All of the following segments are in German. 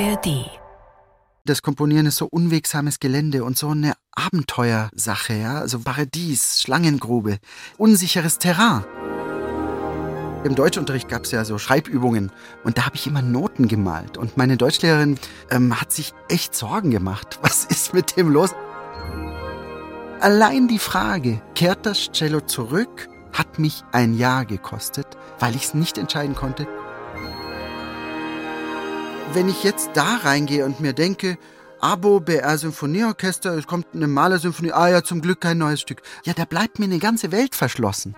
ARD. Das Komponieren ist so unwegsames Gelände und so eine Abenteuersache, ja, also Paradies, Schlangengrube, unsicheres Terrain. Im Deutschunterricht gab es ja so Schreibübungen und da habe ich immer Noten gemalt und meine Deutschlehrerin ähm, hat sich echt Sorgen gemacht. Was ist mit dem los? Allein die Frage, kehrt das Cello zurück, hat mich ein Jahr gekostet, weil ich es nicht entscheiden konnte. Wenn ich jetzt da reingehe und mir denke, Abo, BR Symphonieorchester, es kommt eine Malersymphonie, ah ja, zum Glück kein neues Stück. Ja, da bleibt mir eine ganze Welt verschlossen.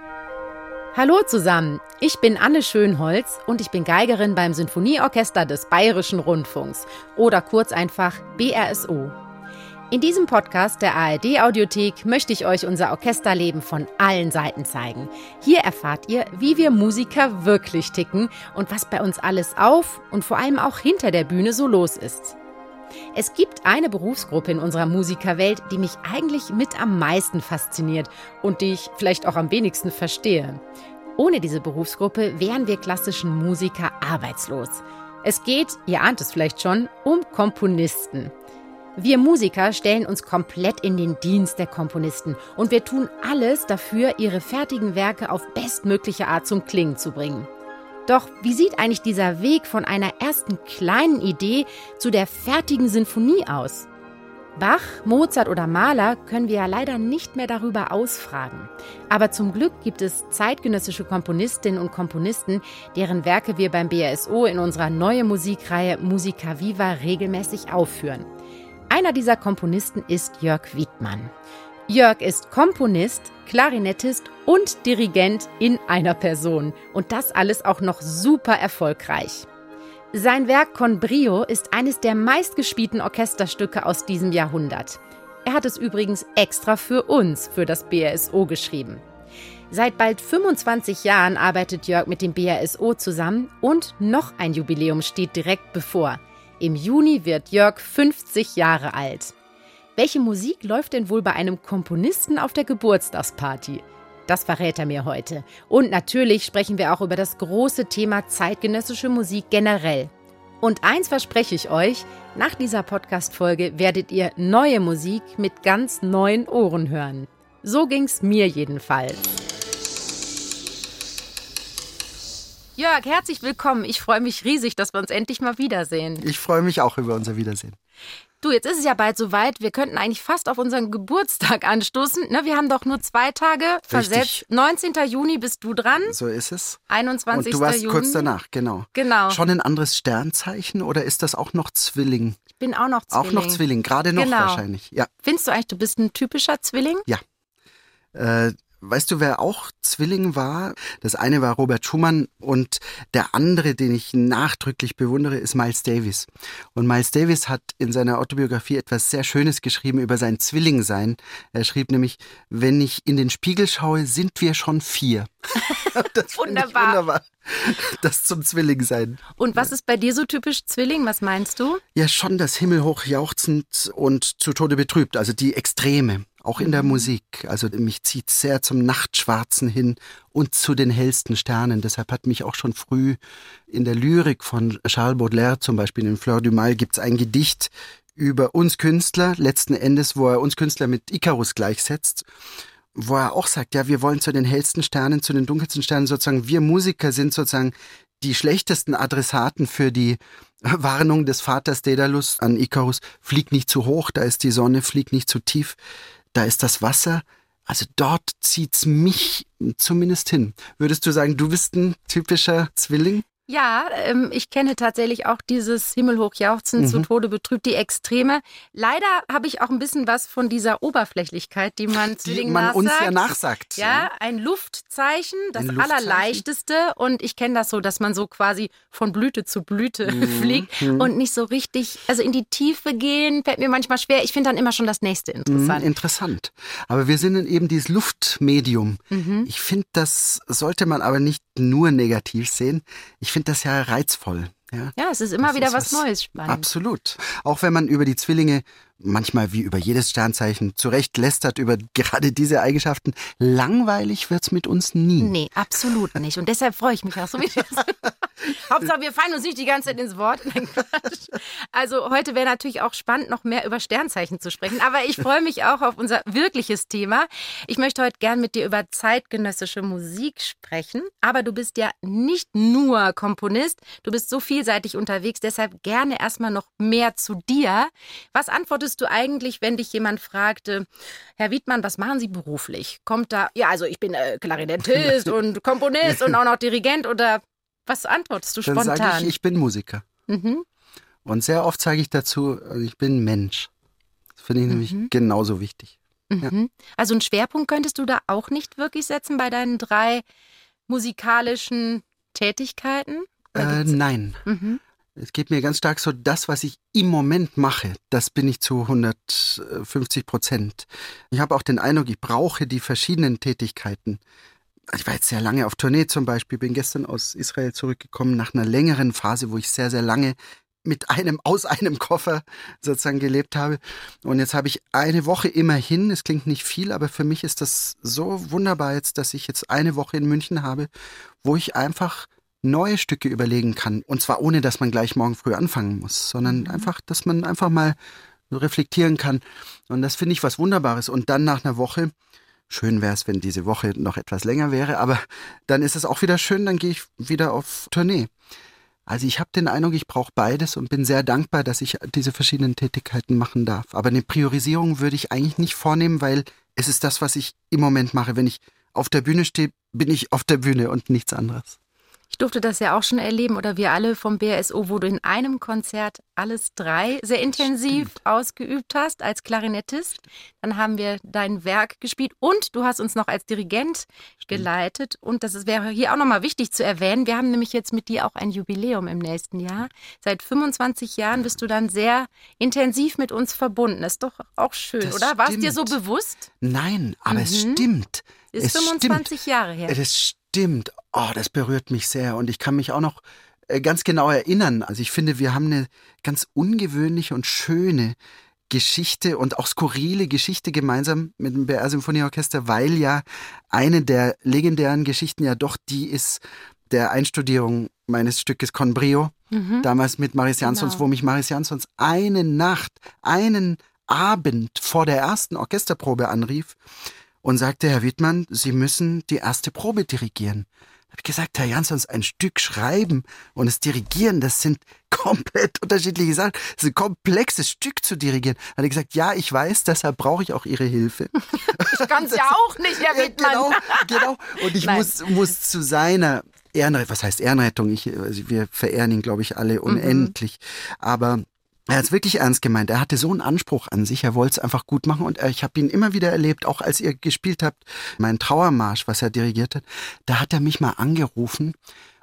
Hallo zusammen, ich bin Anne Schönholz und ich bin Geigerin beim Sinfonieorchester des Bayerischen Rundfunks oder kurz einfach BRSO. In diesem Podcast der ARD Audiothek möchte ich euch unser Orchesterleben von allen Seiten zeigen. Hier erfahrt ihr, wie wir Musiker wirklich ticken und was bei uns alles auf und vor allem auch hinter der Bühne so los ist. Es gibt eine Berufsgruppe in unserer Musikerwelt, die mich eigentlich mit am meisten fasziniert und die ich vielleicht auch am wenigsten verstehe. Ohne diese Berufsgruppe wären wir klassischen Musiker arbeitslos. Es geht, ihr ahnt es vielleicht schon, um Komponisten. Wir Musiker stellen uns komplett in den Dienst der Komponisten und wir tun alles dafür, ihre fertigen Werke auf bestmögliche Art zum Klingen zu bringen. Doch wie sieht eigentlich dieser Weg von einer ersten kleinen Idee zu der fertigen Sinfonie aus? Bach, Mozart oder Mahler können wir ja leider nicht mehr darüber ausfragen. Aber zum Glück gibt es zeitgenössische Komponistinnen und Komponisten, deren Werke wir beim BSO in unserer neuen Musikreihe Musica Viva regelmäßig aufführen. Einer dieser Komponisten ist Jörg Wiedmann. Jörg ist Komponist, Klarinettist und Dirigent in einer Person. Und das alles auch noch super erfolgreich. Sein Werk Con Brio ist eines der meistgespielten Orchesterstücke aus diesem Jahrhundert. Er hat es übrigens extra für uns, für das BRSO geschrieben. Seit bald 25 Jahren arbeitet Jörg mit dem BRSO zusammen und noch ein Jubiläum steht direkt bevor. Im Juni wird Jörg 50 Jahre alt. Welche Musik läuft denn wohl bei einem Komponisten auf der Geburtstagsparty? Das verrät er mir heute. Und natürlich sprechen wir auch über das große Thema zeitgenössische Musik generell. Und eins verspreche ich euch, nach dieser Podcast-Folge werdet ihr neue Musik mit ganz neuen Ohren hören. So ging's mir jedenfalls. Jörg, herzlich willkommen. Ich freue mich riesig, dass wir uns endlich mal wiedersehen. Ich freue mich auch über unser Wiedersehen. Du, jetzt ist es ja bald soweit. Wir könnten eigentlich fast auf unseren Geburtstag anstoßen. Ne, wir haben doch nur zwei Tage versetzt. 19. Juni bist du dran. So ist es. 21. Und du warst Juni. kurz danach, genau. Genau. Schon ein anderes Sternzeichen oder ist das auch noch Zwilling? Ich bin auch noch Zwilling. Auch noch Zwilling, gerade noch Genau. wahrscheinlich. Ja. Findest du eigentlich, du bist ein typischer Zwilling? Äh, weißt du, wer auch Zwilling war? Das eine war Robert Schumann und der andere, den ich nachdrücklich bewundere, ist Miles Davis. Und Miles Davis hat in seiner Autobiografie etwas sehr Schönes geschrieben über sein Zwillingsein. Er schrieb nämlich, wenn ich in den Spiegel schaue, sind wir schon vier. das Wunderbar. wunderbar. Das zum Zwillingsein. Und was ist bei dir so typisch Zwilling? Was meinst du? Ja, schon das Himmelhoch jauchzend und zu Tode betrübt, also die Extreme, auch in der Musik. Also mich zieht sehr zum Nachtschwarzen hin und zu den hellsten Sternen. Deshalb hat mich auch schon früh in der Lyrik von Charles Baudelaire zum Beispiel in Fleur du Mal gibt's ein Gedicht über uns Künstler, letzten Endes, wo er uns Künstler mit Icarus gleichsetzt wo er auch sagt, ja, wir wollen zu den hellsten Sternen, zu den dunkelsten Sternen sozusagen, wir Musiker sind sozusagen die schlechtesten Adressaten für die Warnung des Vaters Daedalus an Icarus, flieg nicht zu hoch, da ist die Sonne, flieg nicht zu tief, da ist das Wasser. Also dort zieht's mich zumindest hin. Würdest du sagen, du bist ein typischer Zwilling? Ja, ähm, ich kenne tatsächlich auch dieses Himmelhochjauchzen zu Mhm. Tode betrübt, die Extreme. Leider habe ich auch ein bisschen was von dieser Oberflächlichkeit, die man Die man uns ja nachsagt. Ja, ein Luftzeichen, das Ein Luftzeichen. allerleichteste. Und ich kenne das so, dass man so quasi von Blüte zu Blüte fliegt mhm. und nicht so richtig, also in die Tiefe gehen, fällt mir manchmal schwer. Ich finde dann immer schon das nächste Mhm, interessant. interessant. Aber wir sind in eben dieses Luftmedium. Mhm. Ich finde, das sollte man aber nicht nur negativ sehen. Ich finde das ja reizvoll. Ja, Ja, es ist immer Das wieder ist was, was- Neues spannend. absolut. Auch wenn man über die Zwillinge manchmal wie über jedes Sternzeichen zurecht lästert über gerade diese Eigenschaften, langweilig wird's mit uns nie. Nee, absolut nicht. Und deshalb freue ich mich auch so wie das. Hauptsache, wir fallen uns nicht die ganze Zeit ins Wort. also heute wäre natürlich auch spannend, noch mehr über Sternzeichen zu sprechen. Aber ich freue mich auch auf unser wirkliches Thema. Ich möchte heute gern mit dir über zeitgenössische Musik sprechen. Aber du bist ja nicht nur Komponist, du bist so vielseitig unterwegs. Deshalb gerne erstmal noch mehr zu dir. Was antwortest du eigentlich, wenn dich jemand fragte, Herr Wiedmann, was machen Sie beruflich? Kommt da, ja, also ich bin äh, Klarinettist und Komponist und auch noch Dirigent oder was antwortest du Dann spontan? sage ich, ich bin Musiker. Mhm. Und sehr oft sage ich dazu, also ich bin Mensch. Das finde ich nämlich Mhm. genauso wichtig. Mhm. Also einen Schwerpunkt könntest du da auch nicht wirklich setzen bei deinen drei musikalischen Tätigkeiten? Äh, nein. Mhm. Es geht mir ganz stark so, das, was ich im Moment mache, das bin ich zu 150 Prozent. Ich habe auch den Eindruck, ich brauche die verschiedenen Tätigkeiten. Ich war jetzt sehr lange auf Tournee zum Beispiel, bin gestern aus Israel zurückgekommen nach einer längeren Phase, wo ich sehr, sehr lange mit einem, aus einem Koffer sozusagen gelebt habe. Und jetzt habe ich eine Woche immerhin, es klingt nicht viel, aber für mich ist das so wunderbar jetzt, dass ich jetzt eine Woche in München habe, wo ich einfach neue Stücke überlegen kann. Und zwar ohne, dass man gleich morgen früh anfangen muss, sondern einfach, dass man einfach mal reflektieren kann. Und das finde ich was Wunderbares. Und dann nach einer Woche, schön wäre es, wenn diese Woche noch etwas länger wäre, aber dann ist es auch wieder schön, dann gehe ich wieder auf Tournee. Also ich habe den Eindruck, ich brauche beides und bin sehr dankbar, dass ich diese verschiedenen Tätigkeiten machen darf. Aber eine Priorisierung würde ich eigentlich nicht vornehmen, weil es ist das, was ich im Moment mache. Wenn ich auf der Bühne stehe, bin ich auf der Bühne und nichts anderes. Ich durfte das ja auch schon erleben oder wir alle vom BSO, wo du in einem Konzert alles drei sehr intensiv ausgeübt hast als Klarinettist. Dann haben wir dein Werk gespielt und du hast uns noch als Dirigent geleitet. Und das wäre hier auch nochmal wichtig zu erwähnen. Wir haben nämlich jetzt mit dir auch ein Jubiläum im nächsten Jahr. Seit 25 Jahren bist du dann sehr intensiv mit uns verbunden. Ist doch auch schön, Das oder? War es dir so stimmt. bewusst? Nein, aber es Mhm. stimmt. Ist es 25 stimmt. Jahre her. Das stimmt. Oh, das berührt mich sehr. Und ich kann mich auch noch äh, ganz genau erinnern. Also ich finde, wir haben eine ganz ungewöhnliche und schöne Geschichte und auch skurrile Geschichte gemeinsam mit dem BR Symphonieorchester, weil ja eine der legendären Geschichten ja doch die ist der Einstudierung meines Stückes Con Brio, Mhm. damals mit Maris Jansons, Genau. wo mich Maris Jansons eine Nacht, einen Abend vor der ersten Orchesterprobe anrief und sagte, Herr Wittmann, Sie müssen die erste Probe dirigieren. Hab ich gesagt, Herr Jansons, ein Stück schreiben und es dirigieren, das sind komplett unterschiedliche Sachen. Das ist ein komplexes Stück zu dirigieren. Hat er gesagt, ja, ich weiß, deshalb brauche ich auch Ihre Hilfe. Ich kann es ja auch nicht, Herr Wittmann. genau, genau. Und ich Nein. muss, muss zu seiner Ehrenrettung, was heißt Ehrenrettung? Ich, also wir verehren ihn, glaube ich, alle unendlich. Aber er hat es wirklich ernst gemeint. Er hatte so einen Anspruch an sich. Er wollte es einfach gut machen. Und ich habe ihn immer wieder erlebt, auch als ihr gespielt habt, mein Trauermarsch, was er dirigiert hat. Da hat er mich mal angerufen.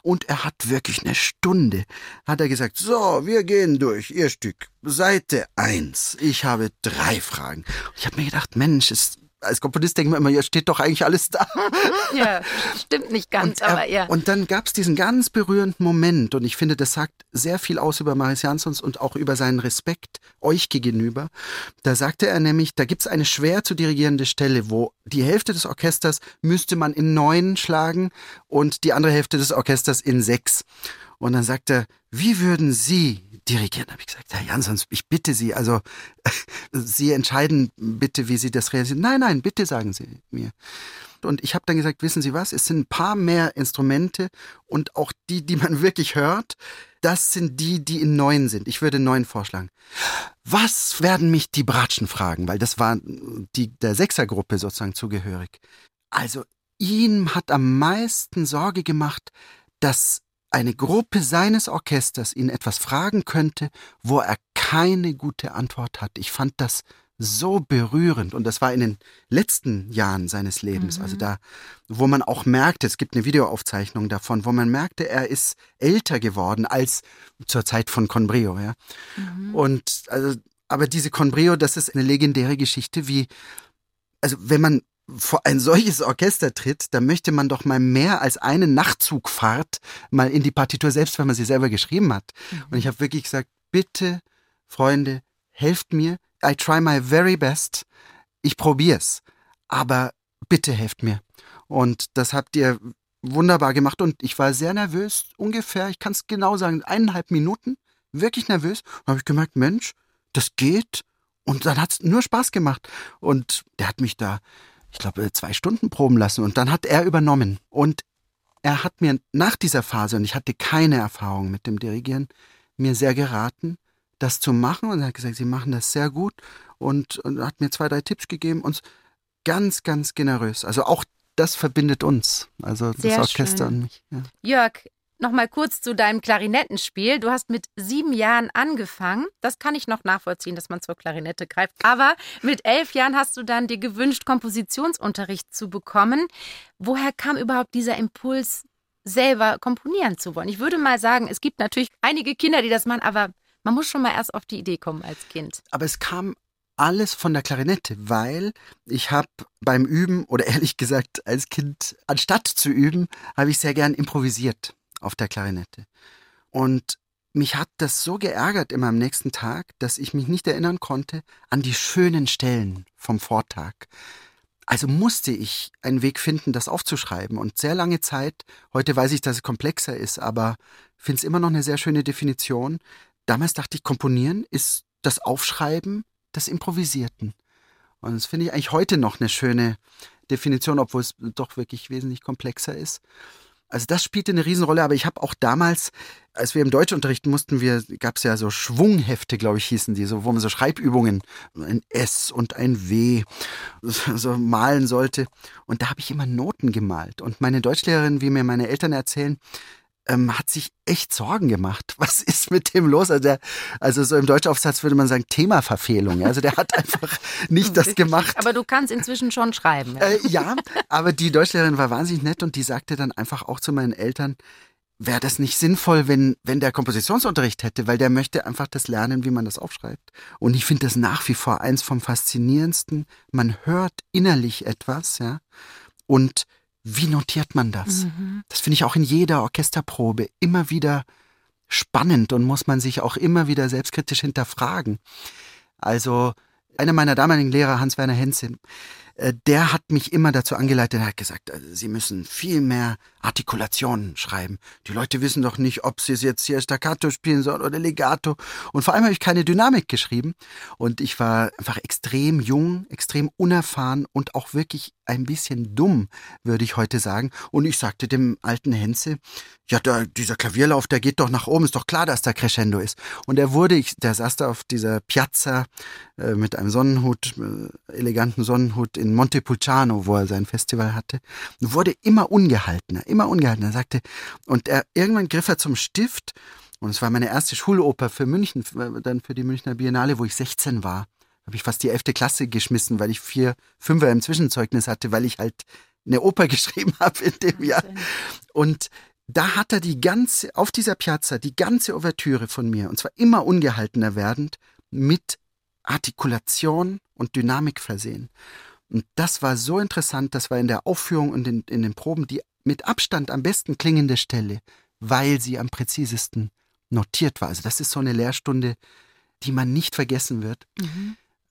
Und er hat wirklich eine Stunde, hat er gesagt, so, wir gehen durch, Ihr Stück, Seite eins. Ich habe drei Fragen. Und ich habe mir gedacht, Mensch, es, als Komponist denkt man immer, hier steht doch eigentlich alles da. Ja, stimmt nicht ganz, Und, er- aber ja. und dann gab es diesen ganz berührenden Moment und ich finde, das sagt sehr viel aus über Maris Jansons und auch über seinen Respekt euch gegenüber. Da sagte er nämlich, da gibt es eine schwer zu dirigierende Stelle, wo die Hälfte des Orchesters müsste man in neun schlagen und die andere Hälfte des Orchesters in sechs. Und dann sagt er, wie würden Sie dirigieren? Habe ich gesagt, Herr Jansons, ich bitte Sie, also Sie entscheiden bitte, wie Sie das realisieren. Nein, nein, bitte sagen Sie mir. Und ich habe dann gesagt, wissen Sie was, es sind ein paar mehr Instrumente und auch die, die man wirklich hört, das sind die, die in neun sind. Ich würde neun vorschlagen. Was werden mich die Bratschen fragen? Weil das war die der Sechsergruppe sozusagen zugehörig. Also ihm hat am meisten Sorge gemacht, dass eine Gruppe seines Orchesters ihn etwas fragen könnte, wo er keine gute Antwort hat. Ich fand das so berührend und das war in den letzten Jahren seines Lebens, also da, wo man auch merkte, es gibt eine Videoaufzeichnung davon, wo man merkte, er ist älter geworden als zur Zeit von Conbrio, ja. Und also, aber diese Conbrio, das ist eine legendäre Geschichte, wie also wenn man vor ein solches Orchester tritt, dann möchte man doch mal mehr als eine Nachtzugfahrt mal in die Partitur, selbst wenn man sie selber geschrieben hat. Und ich habe wirklich gesagt, bitte, Freunde, helft mir. I try my very best. Ich probier's. Aber bitte helft mir. Und das habt ihr wunderbar gemacht und ich war sehr nervös, ungefähr, ich kann es genau sagen, eineinhalb Minuten, wirklich nervös. Und habe ich gemerkt, Mensch, das geht. Und dann hat es nur Spaß gemacht. Und der hat mich da, ich glaube, zwei Stunden proben lassen und dann hat er übernommen. Und er hat mir nach dieser Phase, und ich hatte keine Erfahrung mit dem Dirigieren, mir sehr geraten, das zu machen. Und er hat gesagt, Sie machen das sehr gut und, und hat mir zwei, drei Tipps gegeben und ganz, ganz generös. Also auch das verbindet uns, also Sehr das Orchester schön. und mich. Ja. Jörg, nochmal kurz zu deinem Klarinettenspiel. Du hast mit sieben Jahren angefangen. Das kann ich noch nachvollziehen, dass man zur Klarinette greift. Aber mit elf Jahren hast du dann dir gewünscht, Kompositionsunterricht zu bekommen. Woher kam überhaupt dieser Impuls, selber komponieren zu wollen? Ich würde mal sagen, es gibt natürlich einige Kinder, die das machen, aber man muss schon mal erst auf die Idee kommen als Kind. Aber es kam alles von der Klarinette, weil ich habe beim Üben oder ehrlich gesagt als Kind, anstatt zu üben, habe ich sehr gern improvisiert auf der Klarinette. Und mich hat das so geärgert immer am nächsten Tag, dass ich mich nicht erinnern konnte an die schönen Stellen vom Vortag. Also musste ich einen Weg finden, das aufzuschreiben. Und sehr lange Zeit, heute weiß ich, dass es komplexer ist, aber finde es immer noch eine sehr schöne Definition. Damals dachte ich, komponieren ist das Aufschreiben des Improvisierten. Und das finde ich eigentlich heute noch eine schöne Definition, obwohl es doch wirklich wesentlich komplexer ist. Also das spielte eine Riesenrolle, aber ich habe auch damals, als wir im Deutschunterricht mussten, wir gab es ja so Schwunghefte, glaube ich, hießen die, so wo man so Schreibübungen, ein S und ein W, so malen sollte. Und da habe ich immer Noten gemalt. Und meine Deutschlehrerin, wie mir meine Eltern erzählen, ähm, hat sich echt Sorgen gemacht. Was ist mit dem los? Also, der, also so im Deutschaufsatz würde man sagen Themaverfehlung. Also der hat einfach nicht das gemacht. Aber du kannst inzwischen schon schreiben. Ja, Äh, ja, aber die Deutschlehrerin war wahnsinnig nett und die sagte dann einfach auch zu meinen Eltern, wäre das nicht sinnvoll, wenn, wenn der Kompositionsunterricht hätte, weil der möchte einfach das lernen, wie man das aufschreibt. Und ich finde das nach wie vor eins vom faszinierendsten. Man hört innerlich etwas, ja, und wie notiert man das? Mhm. Das finde ich auch in jeder Orchesterprobe immer wieder spannend und muss man sich auch immer wieder selbstkritisch hinterfragen. Also einer meiner damaligen Lehrer, Hans-Werner Henze, äh, der hat mich immer dazu angeleitet, er hat gesagt, also Sie müssen viel mehr Artikulationen schreiben. Die Leute wissen doch nicht, ob sie es jetzt hier Staccato spielen sollen oder Legato. Und vor allem habe ich keine Dynamik geschrieben. Und ich war einfach extrem jung, extrem unerfahren und auch wirklich ein bisschen dumm, würde ich heute sagen. Und ich sagte dem alten Henze, ja, da, dieser Klavierlauf, der geht doch nach oben, ist doch klar, dass da Crescendo ist. Und er wurde, ich, der saß da auf dieser Piazza äh, mit einem Sonnenhut, äh, eleganten Sonnenhut in Montepulciano, wo er sein Festival hatte, wurde immer ungehaltener, immer ungehaltener. Er sagte, und er, irgendwann griff er zum Stift, und es war meine erste Schuloper für München, für- dann für die Münchner Biennale, wo ich 16 war. Habe ich fast die elfte Klasse geschmissen, weil ich vier Fünfer im Zwischenzeugnis hatte, weil ich halt eine Oper geschrieben habe in dem Jahr. Und da hat er die ganze, auf dieser Piazza, die ganze Ouvertüre von mir, und zwar immer ungehaltener werdend, mit Artikulation und Dynamik versehen. Und das war so interessant, das war in der Aufführung und in, in den Proben die mit Abstand am besten klingende Stelle, weil sie am präzisesten notiert war. Also das ist so eine Lehrstunde, die man nicht vergessen wird.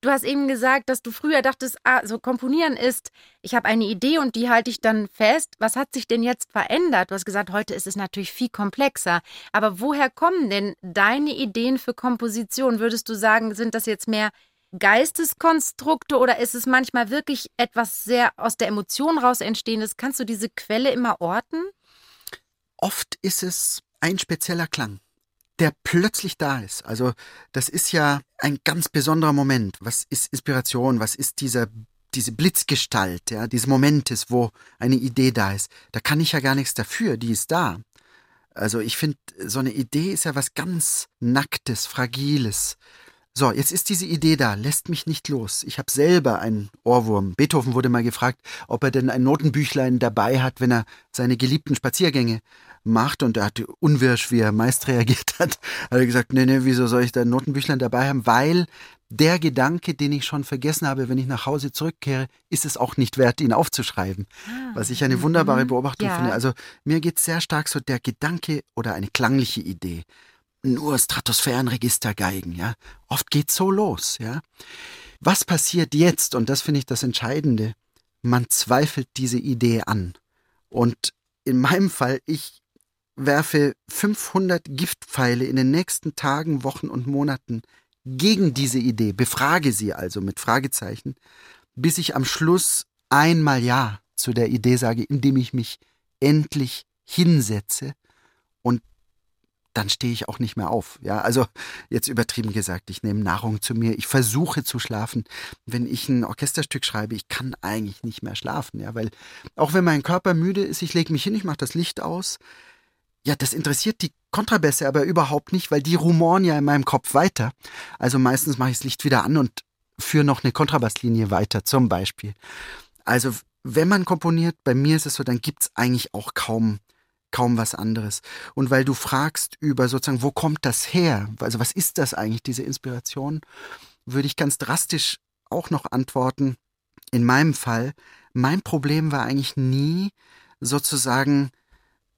Du hast eben gesagt, dass du früher dachtest, ah, so komponieren ist, ich habe eine Idee und die halte ich dann fest. Was hat sich denn jetzt verändert? Du hast gesagt, heute ist es natürlich viel komplexer. Aber woher kommen denn deine Ideen für Komposition? Würdest du sagen, sind das jetzt mehr Geisteskonstrukte oder ist es manchmal wirklich etwas sehr aus der Emotion raus entstehendes? Kannst du diese Quelle immer orten? oft ist es ein spezieller Klang, der plötzlich da ist. Also das ist ja ein ganz besonderer Moment. Was ist Inspiration? Was ist dieser diese Blitzgestalt, ja, dieses Momentes, wo eine Idee da ist. Da kann ich ja gar nichts dafür, die ist da. Also ich finde, so eine Idee ist ja was ganz Nacktes, Fragiles. So, jetzt ist diese Idee da, lässt mich nicht los. Ich habe selber einen Ohrwurm. Beethoven wurde mal gefragt, ob er denn ein Notenbüchlein dabei hat, wenn er seine geliebten Spaziergänge macht. Und er hatte unwirsch, wie er meist reagiert hat, hat er gesagt, nee, nee, wieso soll ich da ein Notenbüchlein dabei haben? Weil der Gedanke, den ich schon vergessen habe, wenn ich nach Hause zurückkehre, ist es auch nicht wert, ihn aufzuschreiben. Was ich eine wunderbare Beobachtung Ja. finde. Also mir geht sehr stark so der Gedanke oder eine klangliche Idee. Nur Stratosphärenregistergeigen, ja. Oft geht's so los, ja. Was passiert jetzt? Und das finde ich das Entscheidende. Man zweifelt diese Idee an. Und in meinem Fall, ich werfe 500 Giftpfeile in den nächsten Tagen, Wochen und Monaten gegen diese Idee, befrage sie also mit Fragezeichen, bis ich am Schluss einmal Ja zu der Idee sage, indem ich mich endlich hinsetze und dann stehe ich auch nicht mehr auf. Ja, also jetzt übertrieben gesagt, ich nehme Nahrung zu mir, ich versuche zu schlafen. Wenn ich ein Orchesterstück schreibe, ich kann eigentlich nicht mehr schlafen, ja, weil auch wenn mein Körper müde ist, ich lege mich hin, ich mache das Licht aus. Ja, das interessiert die Kontrabässe aber überhaupt nicht, weil die rumoren ja in meinem Kopf weiter. Also meistens mache ich das Licht wieder an und führe noch eine Kontrabasslinie weiter, zum Beispiel. Also wenn man komponiert, bei mir ist es so, dann gibt's eigentlich auch kaum kaum was anderes. Und weil du fragst über sozusagen, wo kommt das her? Also was ist das eigentlich, diese Inspiration? Würde ich ganz drastisch auch noch antworten. In meinem Fall, mein Problem war eigentlich nie sozusagen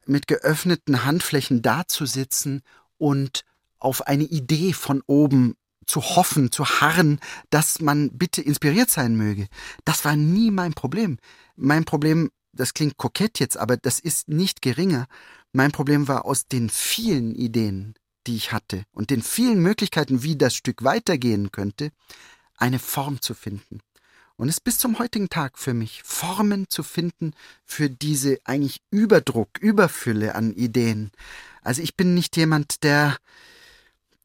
mit geöffneten Handflächen dazusitzen und auf eine Idee von oben zu hoffen, zu harren, dass man bitte inspiriert sein möge. Das war nie mein Problem. Mein Problem das klingt kokett jetzt, aber das ist nicht geringer. Mein Problem war aus den vielen Ideen, die ich hatte und den vielen Möglichkeiten, wie das Stück weitergehen könnte, eine Form zu finden. Und es ist bis zum heutigen Tag für mich, Formen zu finden für diese eigentlich Überdruck, Überfülle an Ideen. Also ich bin nicht jemand, der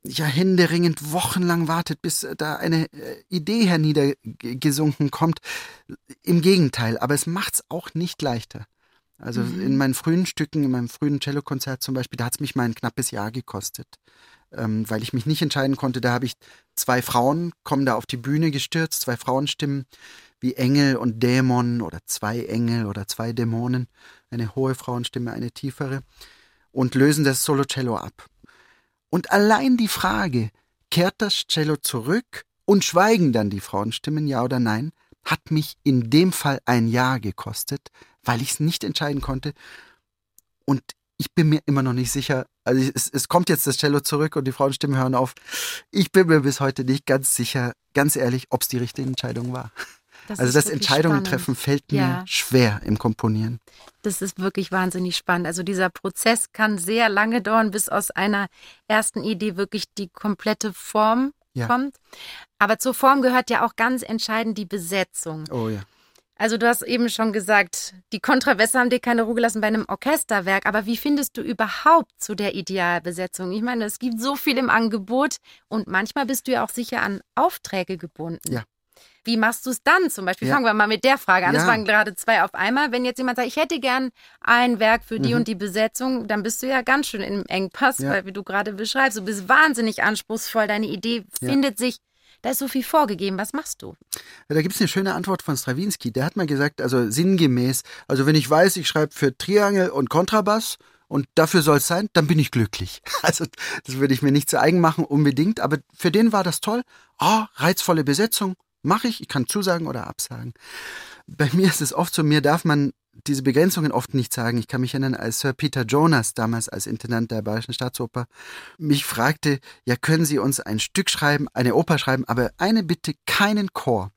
ja händeringend wochenlang wartet, bis äh, da eine äh, Idee herniedergesunken kommt. Im Gegenteil, aber es macht's auch nicht leichter. Also mhm. in meinen frühen Stücken, in meinem frühen Cellokonzert zum Beispiel, da hat's mich mal ein knappes Jahr gekostet, ähm, weil ich mich nicht entscheiden konnte. Da habe ich zwei Frauen, kommen da auf die Bühne gestürzt, zwei Frauenstimmen wie Engel und Dämon oder zwei Engel oder zwei Dämonen, eine hohe Frauenstimme, eine tiefere und lösen das Solo-Cello ab. Und allein die Frage, kehrt das Cello zurück und schweigen dann die Frauenstimmen, ja oder nein, hat mich in dem Fall ein Ja gekostet, weil ich es nicht entscheiden konnte. Und ich bin mir immer noch nicht sicher, also es, es kommt jetzt das Cello zurück und die Frauenstimmen hören auf. Ich bin mir bis heute nicht ganz sicher, ganz ehrlich, ob es die richtige Entscheidung war. Das also das Entscheidungen spannend. treffen fällt mir ja. schwer im Komponieren. Das ist wirklich wahnsinnig spannend. Also dieser Prozess kann sehr lange dauern, bis aus einer ersten Idee wirklich die komplette Form ja. kommt. Aber zur Form gehört ja auch ganz entscheidend die Besetzung. Oh ja. Also du hast eben schon gesagt, die Kontrawässer haben dir keine Ruhe gelassen bei einem Orchesterwerk, aber wie findest du überhaupt zu der Idealbesetzung? Ich meine, es gibt so viel im Angebot und manchmal bist du ja auch sicher an Aufträge gebunden. Ja. Wie machst du es dann zum Beispiel? Ja. Fangen wir mal mit der Frage an. Es waren gerade zwei auf einmal. Wenn jetzt jemand sagt, ich hätte gern ein Werk für die mhm. und die Besetzung, dann bist du ja ganz schön im Engpass, ja. weil wie du gerade beschreibst, du bist wahnsinnig anspruchsvoll. Deine Idee findet sich da ist so viel vorgegeben. Was machst du? Ja, da gibt es eine schöne Antwort von Stravinsky. Der hat mal gesagt, also sinngemäß, also wenn ich weiß, ich schreibe für Triangel und Kontrabass und dafür soll es sein, dann bin ich glücklich. Also das würde ich mir nicht zu eigen machen unbedingt, aber für den war das toll. Oh, reizvolle Besetzung, Mache ich, ich kann zusagen oder absagen. Bei mir ist es oft so, mir darf man diese Begrenzungen oft nicht sagen. Ich kann mich erinnern, als Sir Peter Jonas, damals als Intendant der Bayerischen Staatsoper, mich fragte, ja, können Sie uns ein Stück schreiben, eine Oper schreiben, aber eine bitte, keinen Chor.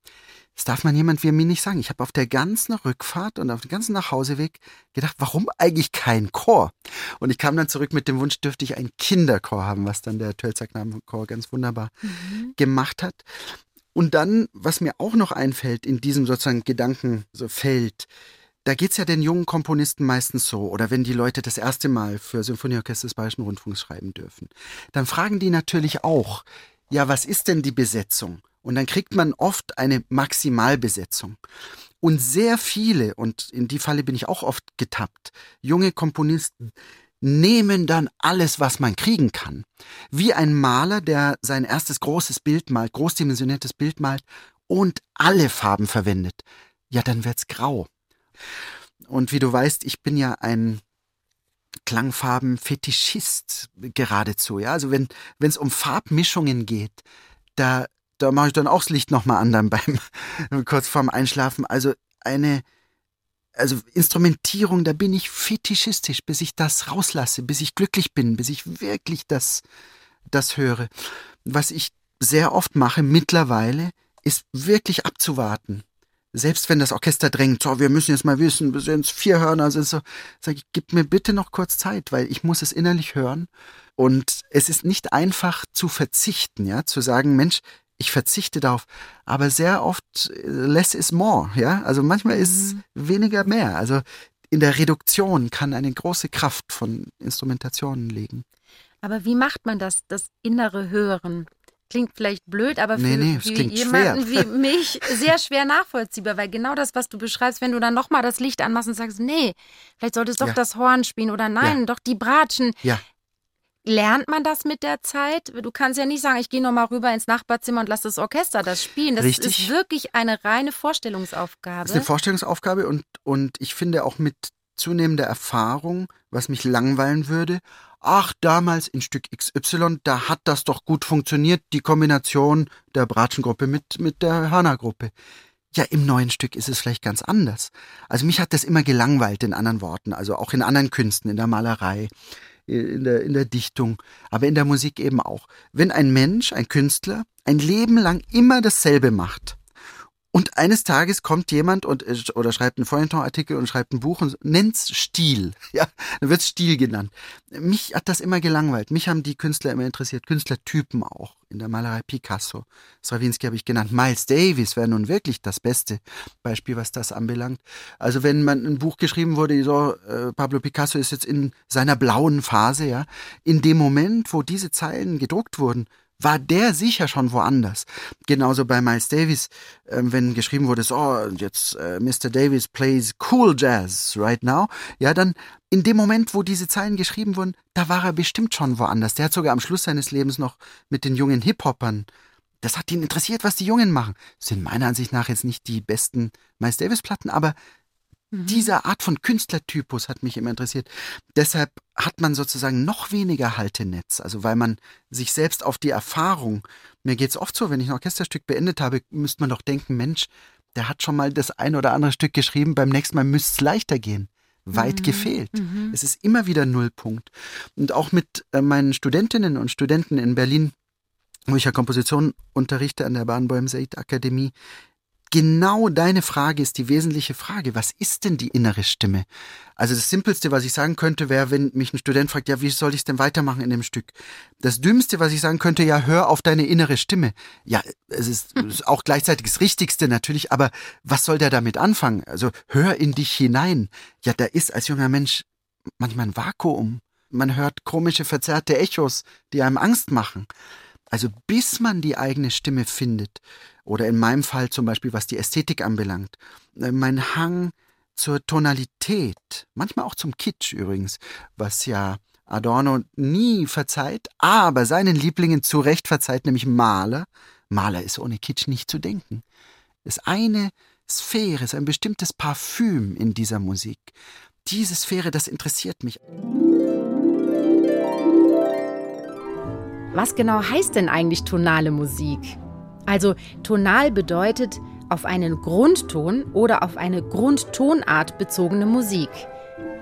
Das darf man jemand wie mir nicht sagen. Ich habe auf der ganzen Rückfahrt und auf dem ganzen Nachhauseweg gedacht, warum eigentlich kein Chor? Und ich kam dann zurück mit dem Wunsch, dürfte ich einen Kinderchor haben, was dann der Tölzer Chor ganz wunderbar mhm. gemacht hat. Und dann, was mir auch noch einfällt in diesem sozusagen Gedankenfeld, da geht's ja den jungen Komponisten meistens so, oder wenn die Leute das erste Mal für Symphonieorchester des Bayerischen Rundfunks schreiben dürfen, dann fragen die natürlich auch, ja, was ist denn die Besetzung? Und dann kriegt man oft eine Maximalbesetzung. Und sehr viele, und in die Falle bin ich auch oft getappt, junge Komponisten nehmen dann alles, was man kriegen kann. Wie ein Maler, der sein erstes großes Bild malt, großdimensioniertes Bild malt und alle Farben verwendet. Ja, dann wird's grau. Und wie du weißt, ich bin ja ein Klangfarben-Fetischist geradezu. Ja, also wenn es um Farbmischungen geht, da da mache ich dann auch das Licht nochmal an dann beim kurz vorm Einschlafen. Also eine also Instrumentierung, da bin ich fetischistisch, bis ich das rauslasse, bis ich glücklich bin, bis ich wirklich das, das höre. Was ich sehr oft mache mittlerweile, ist wirklich abzuwarten. Selbst wenn das Orchester drängt, so, wir müssen jetzt mal wissen, wir sind vier Hörner, sind so, sage ich, gib mir bitte noch kurz Zeit, weil ich muss es innerlich hören. Und es ist nicht einfach zu verzichten, ja, zu sagen, Mensch, ich verzichte darauf. Aber sehr oft äh, less is more, ja. Also manchmal mhm. ist weniger mehr. Also in der Reduktion kann eine große Kraft von Instrumentationen liegen. Aber wie macht man das, das innere Hören? Klingt vielleicht blöd, aber für, nee, nee, für jemanden schwer. wie mich sehr schwer nachvollziehbar, weil genau das, was du beschreibst, wenn du dann nochmal das Licht anmachst und sagst, nee, vielleicht solltest du doch ja. das Horn spielen oder nein, ja. doch die Bratschen. Ja. Lernt man das mit der Zeit? Du kannst ja nicht sagen, ich gehe nochmal rüber ins Nachbarzimmer und lass das Orchester das spielen. Das Richtig. ist wirklich eine reine Vorstellungsaufgabe. Das ist eine Vorstellungsaufgabe und, und ich finde auch mit zunehmender Erfahrung, was mich langweilen würde, ach, damals in Stück XY, da hat das doch gut funktioniert, die Kombination der Bratschengruppe mit, mit der Hanna-Gruppe. Ja, im neuen Stück ist es vielleicht ganz anders. Also mich hat das immer gelangweilt in anderen Worten, also auch in anderen Künsten, in der Malerei, in der, in der Dichtung, aber in der Musik eben auch. Wenn ein Mensch, ein Künstler, ein Leben lang immer dasselbe macht, und eines Tages kommt jemand und äh, oder schreibt einen Feuilleton-Artikel und schreibt ein Buch und nennt's Stil. Ja, dann wird's Stil genannt. Mich hat das immer gelangweilt. Mich haben die Künstler immer interessiert, Künstlertypen auch. In der Malerei Picasso, Stravinsky habe ich genannt. Miles Davis wäre nun wirklich das beste Beispiel, was das anbelangt. Also wenn man ein Buch geschrieben wurde, so äh, Pablo Picasso ist jetzt in seiner blauen Phase, ja, in dem Moment, wo diese Zeilen gedruckt wurden, war der sicher schon woanders. Genauso bei Miles Davis, äh, wenn geschrieben wurde, so, oh, jetzt äh, Mr. Davis plays cool jazz right now, ja, dann in dem Moment, wo diese Zeilen geschrieben wurden, da war er bestimmt schon woanders. Der hat sogar am Schluss seines Lebens noch mit den jungen Hip-Hoppern das hat ihn interessiert, was die Jungen machen. Sind meiner Ansicht nach jetzt nicht die besten Miles Davis Platten, aber Mhm. Diese Art von Künstlertypus hat mich immer interessiert. Deshalb hat man sozusagen noch weniger Haltenetz, also weil man sich selbst auf die Erfahrung, mir geht es oft so, wenn ich ein Orchesterstück beendet habe, müsste man doch denken, Mensch, der hat schon mal das ein oder andere Stück geschrieben, beim nächsten Mal müsste es leichter gehen. Weit mhm. gefehlt. Mhm. Es ist immer wieder Nullpunkt. Und auch mit äh, meinen Studentinnen und Studenten in Berlin, wo ich ja Komposition unterrichte an der Bahnbäum Said Akademie, genau deine Frage ist die wesentliche Frage. Was ist denn die innere Stimme? Also das Simpelste, was ich sagen könnte, wäre, wenn mich ein Student fragt, ja, wie soll ich es denn weitermachen in dem Stück? Das Dümmste, was ich sagen könnte, ja, hör auf deine innere Stimme. Ja, es ist, ist auch gleichzeitig das Richtigste natürlich, aber was soll der damit anfangen? Also hör in dich hinein. Ja, da ist als junger Mensch manchmal ein Vakuum. Man hört komische, verzerrte Echos, die einem Angst machen. Also bis man die eigene Stimme findet, oder in meinem Fall zum Beispiel, was die Ästhetik anbelangt. Äh, mein Hang zur Tonalität, manchmal auch zum Kitsch übrigens, was ja Adorno nie verzeiht, aber seinen Lieblingen zu Recht verzeiht, nämlich Maler. Maler ist ohne Kitsch nicht zu denken. Es ist eine Sphäre, ist ein bestimmtes Parfüm in dieser Musik. Diese Sphäre, das interessiert mich. Was genau heißt denn eigentlich tonale Musik? Also tonal bedeutet auf einen Grundton oder auf eine Grundtonart bezogene Musik.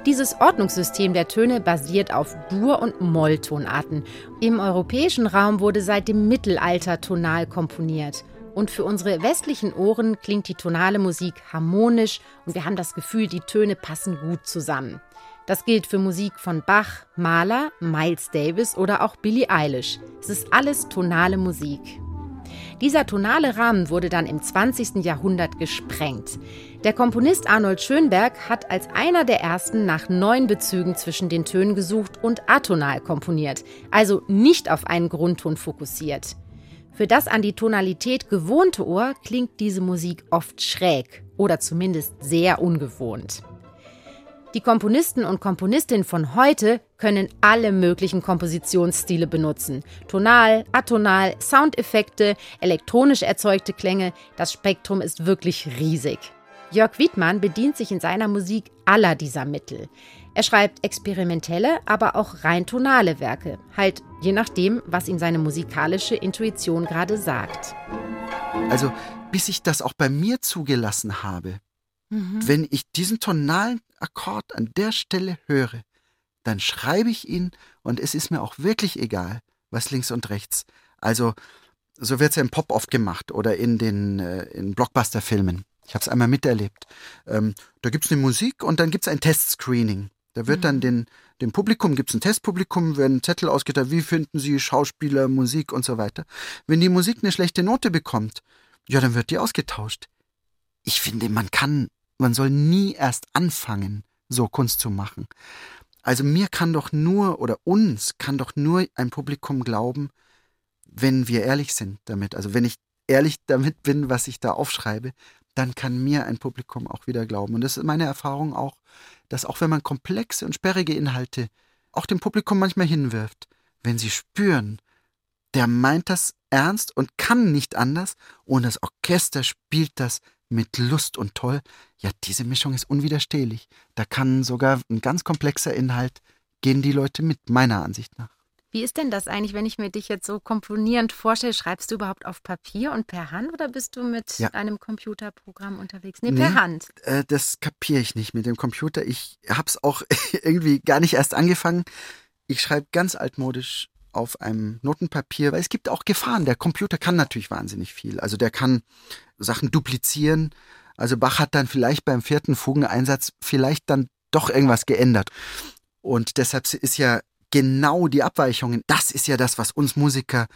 Dieses Ordnungssystem der Töne basiert auf Dur- und Molltonarten. Im europäischen Raum wurde seit dem Mittelalter tonal komponiert. Und für unsere westlichen Ohren klingt die tonale Musik harmonisch und wir haben das Gefühl, die Töne passen gut zusammen. Das gilt für Musik von Bach, Mahler, Miles Davis oder auch Billie Eilish. Es ist alles tonale Musik. Dieser tonale Rahmen wurde dann im 20. Jahrhundert gesprengt. Der Komponist Arnold Schönberg hat als einer der ersten nach neuen Bezügen zwischen den Tönen gesucht und atonal komponiert, also nicht auf einen Grundton fokussiert. Für das an die Tonalität gewohnte Ohr klingt diese Musik oft schräg oder zumindest sehr ungewohnt. Die Komponisten und Komponistinnen von heute können alle möglichen Kompositionsstile benutzen. Tonal, atonal, Soundeffekte, elektronisch erzeugte Klänge, das Spektrum ist wirklich riesig. Jörg Wiedmann bedient sich in seiner Musik aller dieser Mittel. Er schreibt experimentelle, aber auch rein tonale Werke, halt je nachdem, was ihm seine musikalische Intuition gerade sagt. Also, bis ich das auch bei mir zugelassen habe, mhm. wenn ich diesen tonalen Akkord an der Stelle höre, dann schreibe ich ihn und es ist mir auch wirklich egal, was links und rechts. Also, so wird es ja im Pop oft gemacht oder in den äh, in Blockbuster-Filmen. Ich habe es einmal miterlebt. Ähm, da gibt es eine Musik und dann gibt es ein Testscreening. Da wird mhm. dann den, dem Publikum, gibt es ein Testpublikum, werden Zettel ausgeteilt, wie finden sie Schauspieler, Musik und so weiter. Wenn die Musik eine schlechte Note bekommt, ja, dann wird die ausgetauscht. Ich finde, man kann, man soll nie erst anfangen, so Kunst zu machen. Also mir kann doch nur, oder uns kann doch nur ein Publikum glauben, wenn wir ehrlich sind damit. Also wenn ich ehrlich damit bin, was ich da aufschreibe, dann kann mir ein Publikum auch wieder glauben. Und das ist meine Erfahrung auch, dass auch wenn man komplexe und sperrige Inhalte auch dem Publikum manchmal hinwirft, wenn sie spüren, der meint das ernst und kann nicht anders und das Orchester spielt das mit Lust und toll, ja, diese Mischung ist unwiderstehlich. Da kann sogar ein ganz komplexer Inhalt gehen die Leute mit, meiner Ansicht nach. Wie ist denn das eigentlich, wenn ich mir dich jetzt so komponierend vorstelle? Schreibst du überhaupt auf Papier und per Hand oder bist du mit ja. einem Computerprogramm unterwegs? Nee, per nee, Hand. Äh, das kapiere ich nicht mit dem Computer. Ich habe es auch irgendwie gar nicht erst angefangen. Ich schreibe ganz altmodisch auf einem Notenpapier, weil es gibt auch Gefahren. Der Computer kann natürlich wahnsinnig viel. Also der kann Sachen duplizieren. Also Bach hat dann vielleicht beim vierten Fugeneinsatz vielleicht dann doch irgendwas geändert. Und deshalb ist ja genau die Abweichungen, das ist ja das, was uns Musiker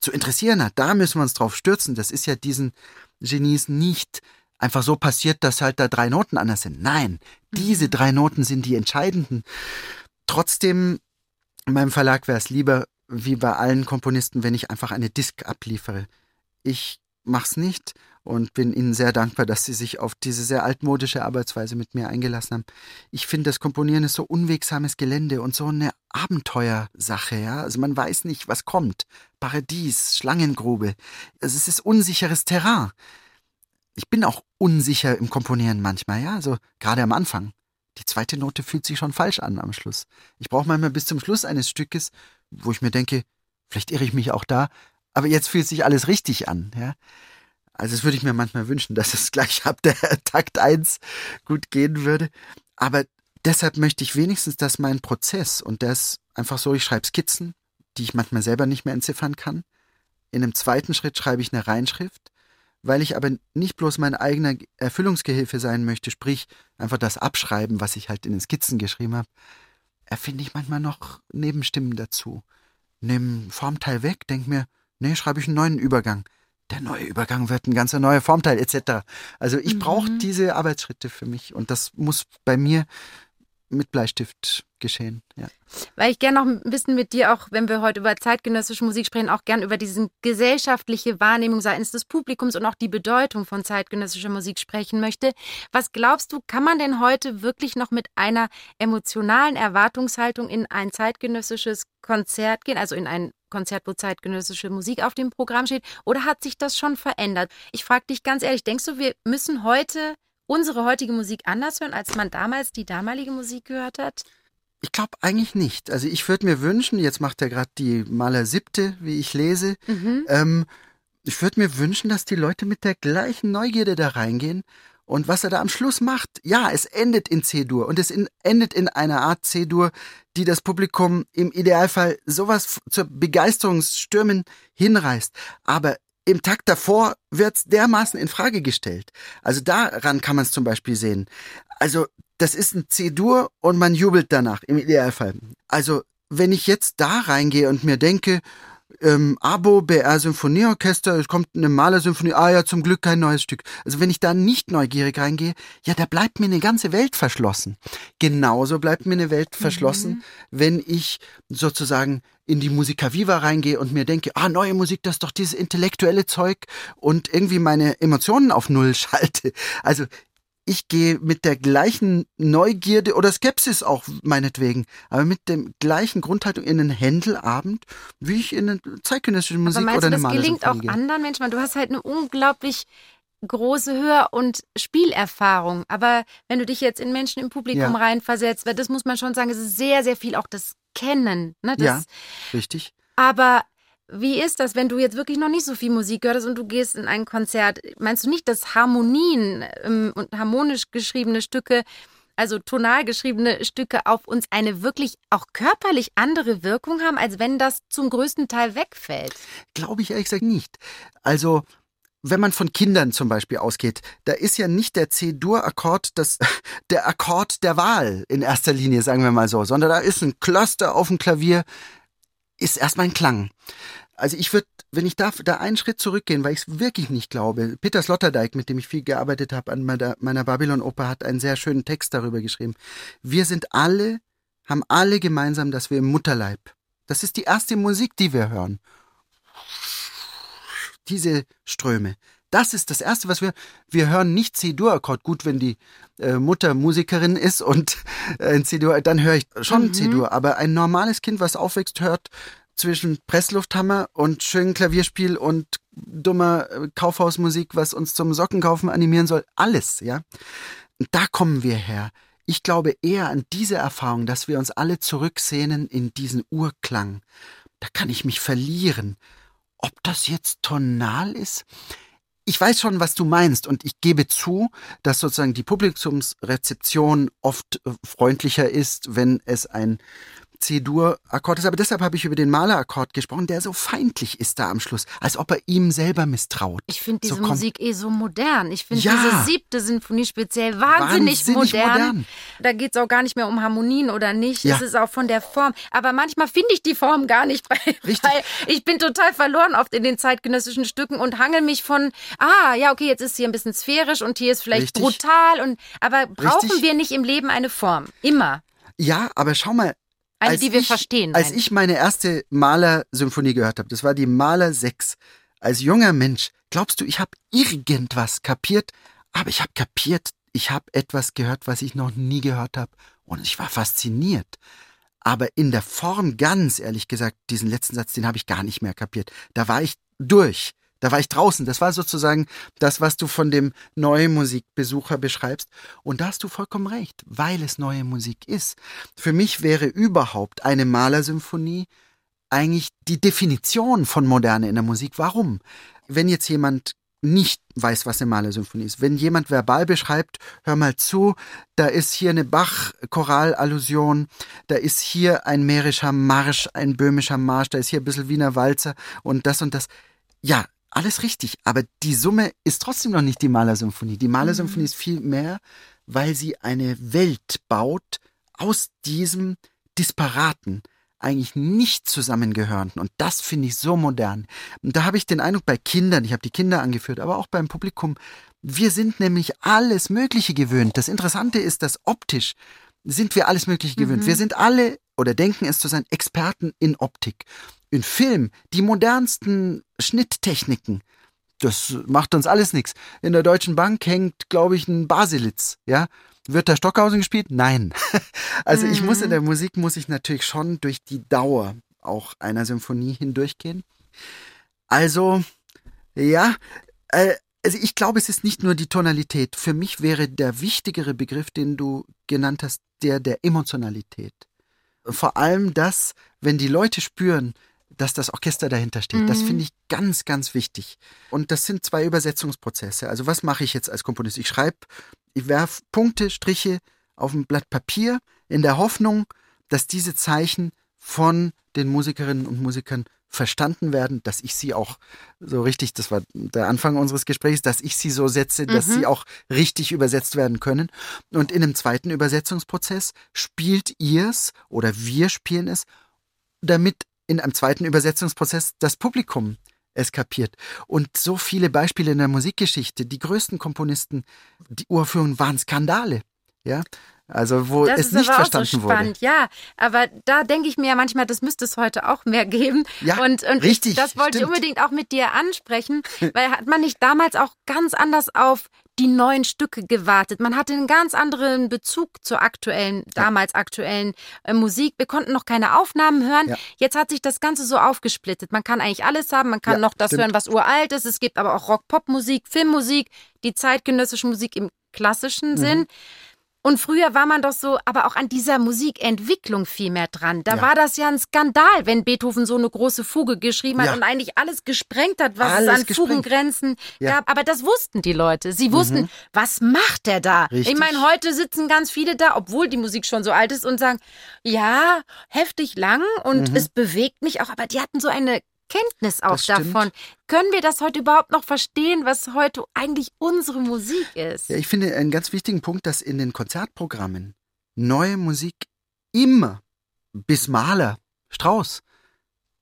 zu interessieren hat. Da müssen wir uns drauf stürzen. Das ist ja diesen Genies nicht einfach so passiert, dass halt da drei Noten anders sind. Nein, diese mhm. drei Noten sind die entscheidenden. Trotzdem, in meinem Verlag wäre es lieber, wie bei allen Komponisten, wenn ich einfach eine Disk abliefere. Ich mach's nicht und bin Ihnen sehr dankbar, dass Sie sich auf diese sehr altmodische Arbeitsweise mit mir eingelassen haben. Ich finde, das Komponieren ist so unwegsames Gelände und so eine Abenteuersache, ja. Also man weiß nicht, was kommt. Paradies, Schlangengrube. Also es ist unsicheres Terrain. Ich bin auch unsicher im Komponieren manchmal, ja. Also gerade am Anfang. Die zweite Note fühlt sich schon falsch an am Schluss. Ich brauche manchmal bis zum Schluss eines Stückes, wo ich mir denke, vielleicht irre ich mich auch da, aber jetzt fühlt sich alles richtig an, ja. Also das würde ich mir manchmal wünschen, dass es gleich ab der Takt 1 gut gehen würde. Aber deshalb möchte ich wenigstens, dass mein Prozess und das einfach so, ich schreibe Skizzen, die ich manchmal selber nicht mehr entziffern kann. In einem zweiten Schritt schreibe ich eine Reinschrift, weil ich aber nicht bloß mein eigener Erfüllungsgehilfe sein möchte, sprich einfach das Abschreiben, was ich halt in den Skizzen geschrieben habe, erfinde ich manchmal noch Nebenstimmen dazu. Nimm Formteil weg, denk mir, nee, schreibe ich einen neuen Übergang der neue Übergang wird ein ganzer neuer Formteil etc. Also ich mhm. brauche diese Arbeitsschritte für mich und das muss bei mir mit Bleistift geschehen. Ja. Weil ich gerne noch ein bisschen mit dir auch, wenn wir heute über zeitgenössische Musik sprechen, auch gerne über diese gesellschaftliche Wahrnehmung seitens des Publikums und auch die Bedeutung von zeitgenössischer Musik sprechen möchte. Was glaubst du, kann man denn heute wirklich noch mit einer emotionalen Erwartungshaltung in ein zeitgenössisches Konzert gehen, also in ein Konzert, wo zeitgenössische Musik auf dem Programm steht? Oder hat sich das schon verändert? Ich frage dich ganz ehrlich, denkst du, wir müssen heute unsere heutige Musik anders hören, als man damals die damalige Musik gehört hat? Ich glaube eigentlich nicht. Also ich würde mir wünschen, jetzt macht er gerade die Maler siebte, wie ich lese, mhm. ähm, ich würde mir wünschen, dass die Leute mit der gleichen Neugierde da reingehen. Und was er da am Schluss macht, ja, es endet in C-Dur und es in, endet in einer Art C-Dur, die das Publikum im Idealfall sowas zur Begeisterungsstürmen hinreißt. Aber im Takt davor wird's dermaßen in Frage gestellt. Also daran kann man es zum Beispiel sehen. Also das ist ein C-Dur und man jubelt danach im Idealfall. Also wenn ich jetzt da reingehe und mir denke, ähm, Abo, BR Symphonieorchester, es kommt eine Malersymphonie, ah ja, zum Glück kein neues Stück. Also wenn ich da nicht neugierig reingehe, ja, da bleibt mir eine ganze Welt verschlossen. Genauso bleibt mir eine Welt mhm. verschlossen, mhm. wenn ich sozusagen in die Musica Viva reingehe und mir denke, ah, neue Musik, das ist doch dieses intellektuelle Zeug und irgendwie meine Emotionen auf Null schalte. Also ich gehe mit der gleichen Neugierde oder Skepsis auch meinetwegen, aber mit dem gleichen Grundhaltung in einen Händelabend, wie ich in eine zeitgenössische Musik aber oder eine du, das gelingt auch gehe. anderen Menschen, weil du hast halt eine unglaublich große Hör- und Spielerfahrung. Aber wenn du dich jetzt in Menschen im Publikum ja. reinversetzt, das muss man schon sagen, es ist sehr, sehr viel auch das Kennen. Ne? Das, ja, richtig. Aber wie ist das, wenn du jetzt wirklich noch nicht so viel Musik hörst und du gehst in ein Konzert? Meinst du nicht, dass Harmonien ähm, und harmonisch geschriebene Stücke, also tonal geschriebene Stücke auf uns eine wirklich auch körperlich andere Wirkung haben, als wenn das zum größten Teil wegfällt? Glaube ich ehrlich gesagt nicht. Also wenn man von Kindern zum Beispiel ausgeht, da ist ja nicht der C-Dur-Akkord der Akkord der Wahl in erster Linie, sagen wir mal so, sondern da ist ein Cluster auf dem Klavier, ist erstmal ein Klang. Also ich würde, wenn ich darf, da einen Schritt zurückgehen, weil ich es wirklich nicht glaube. Peter Sloterdijk, mit dem ich viel gearbeitet habe an meiner, meiner Babylon-Oper, hat einen sehr schönen Text darüber geschrieben. Wir sind alle, haben alle gemeinsam, dass wir im Mutterleib. Das ist die erste Musik, die wir hören. Diese Ströme. Das ist das Erste, was wir, wir hören nicht C-Dur-Akkord. Gut, wenn die äh, Mutter Musikerin ist und äh, ein C-Dur, dann höre ich schon mhm. C-Dur. Aber ein normales Kind, was aufwächst, hört zwischen Presslufthammer und schönem Klavierspiel und dummer äh, Kaufhausmusik, was uns zum Sockenkaufen animieren soll. Alles, ja. Da kommen wir her. Ich glaube eher an diese Erfahrung, dass wir uns alle zurücksehnen in diesen Urklang. Da kann ich mich verlieren. Ob das jetzt tonal ist? Ich weiß schon, was du meinst und ich gebe zu, dass sozusagen die Publikumsrezeption oft äh, freundlicher ist, wenn es ein C-Dur-Akkord ist. Aber deshalb habe ich über den Malerakkord gesprochen, der so feindlich ist da am Schluss, als ob er ihm selber misstraut. Ich finde diese so Musik eh so modern. Ich finde ja. diese siebte Sinfonie speziell wahnsinnig, wahnsinnig modern. modern. Da geht es auch gar nicht mehr um Harmonien oder nicht. Ja. Es ist auch von der Form. Aber manchmal finde ich die Form gar nicht, weil, weil ich bin total verloren oft in den zeitgenössischen Stücken und hangel mich von, ah, ja, okay, jetzt ist hier ein bisschen sphärisch und hier ist vielleicht Richtig. brutal. Und, aber brauchen Richtig. wir nicht im Leben eine Form? Immer. Ja, aber schau mal, eine, als die wir ich, verstehen. Als ich meine erste Maler-Symphonie gehört habe, das war die Maler 6. Als junger Mensch, glaubst du, ich habe irgendwas kapiert? Aber ich habe kapiert, ich habe etwas gehört, was ich noch nie gehört habe. Und ich war fasziniert. Aber in der Form, ganz ehrlich gesagt, diesen letzten Satz, den habe ich gar nicht mehr kapiert. Da war ich durch. Da war ich draußen. Das war sozusagen das, was du von dem neuen Musikbesucher beschreibst. Und da hast du vollkommen recht, weil es neue Musik ist. Für mich wäre überhaupt eine Malersymphonie eigentlich die Definition von Moderne in der Musik. Warum? Wenn jetzt jemand nicht weiß, was eine Malersymphonie ist. Wenn jemand verbal beschreibt, hör mal zu, da ist hier eine Bach-Choral-Allusion, da ist hier ein mährischer Marsch, ein böhmischer Marsch, da ist hier ein bisschen Wiener Walzer und das und das. Ja, alles richtig, aber die Summe ist trotzdem noch nicht die Malersymphonie. Die Malersymphonie mhm. ist viel mehr, weil sie eine Welt baut aus diesem Disparaten, eigentlich nicht zusammengehörenden. Und das finde ich so modern. Und da habe ich den Eindruck bei Kindern, ich habe die Kinder angeführt, aber auch beim Publikum, wir sind nämlich alles Mögliche gewöhnt. Das Interessante ist, dass optisch sind wir alles Mögliche gewöhnt. Mhm. Wir sind alle oder denken es zu sein Experten in Optik in Film die modernsten Schnitttechniken. Das macht uns alles nichts. In der Deutschen Bank hängt, glaube ich, ein Baselitz, ja. Wird da Stockhausen gespielt? Nein. also mhm. ich muss in der mhm. Musik muss ich natürlich schon durch die Dauer auch einer Symphonie hindurchgehen. Also, ja, äh, also ich glaube, es ist nicht nur die Tonalität. Für mich wäre der wichtigere Begriff, den du genannt hast, der der Emotionalität. Vor allem das, wenn die Leute spüren, dass das Orchester dahinter steht. Mhm. Das finde ich ganz, ganz wichtig. Und das sind zwei Übersetzungsprozesse. Also was mache ich jetzt als Komponist? Ich schreibe, ich werfe Punkte, Striche auf ein Blatt Papier in der Hoffnung, dass diese Zeichen von den Musikerinnen und Musikern verstanden werden, dass ich sie auch so richtig, das war der Anfang unseres Gesprächs, dass ich sie so setze, dass mhm. sie auch richtig übersetzt werden können. Und in einem zweiten Übersetzungsprozess spielt ihr es oder wir spielen es, damit in einem zweiten Übersetzungsprozess das Publikum es kapiert. Und so viele Beispiele in der Musikgeschichte. Die größten Komponisten, die Urführungen waren Skandale. Ja, also wo das es nicht verstanden so spannend. wurde. Ja, aber da denke ich mir ja manchmal, das müsste es heute auch mehr geben. Ja, und, und richtig. Ich, das wollte stimmt. ich unbedingt auch mit dir ansprechen, weil hat man nicht damals auch ganz anders auf die neuen Stücke gewartet. Man hatte einen ganz anderen Bezug zur aktuellen, damals aktuellen äh, Musik. Wir konnten noch keine Aufnahmen hören. Ja. Jetzt hat sich das Ganze so aufgesplittet. Man kann eigentlich alles haben. Man kann ja, noch das stimmt. hören, was uralt ist. Es gibt aber auch Rock-Pop-Musik, Filmmusik, die zeitgenössische Musik im klassischen mhm. Sinn. Und früher war man doch so, aber auch an dieser Musikentwicklung viel mehr dran. Da ja. war das ja ein Skandal, wenn Beethoven so eine große Fuge geschrieben hat ja. und eigentlich alles gesprengt hat, was alles es an gesprengt. Fugengrenzen ja. gab. Aber das wussten die Leute. Sie wussten, mhm. was macht der da? Richtig. Ich meine, heute sitzen ganz viele da, obwohl die Musik schon so alt ist und sagen, ja, heftig lang und mhm. es bewegt mich auch. Aber die hatten so eine Kenntnis auch davon. Können wir das heute überhaupt noch verstehen, was heute eigentlich unsere Musik ist? Ja, ich finde einen ganz wichtigen Punkt, dass in den Konzertprogrammen neue Musik immer bis Mahler, Strauss,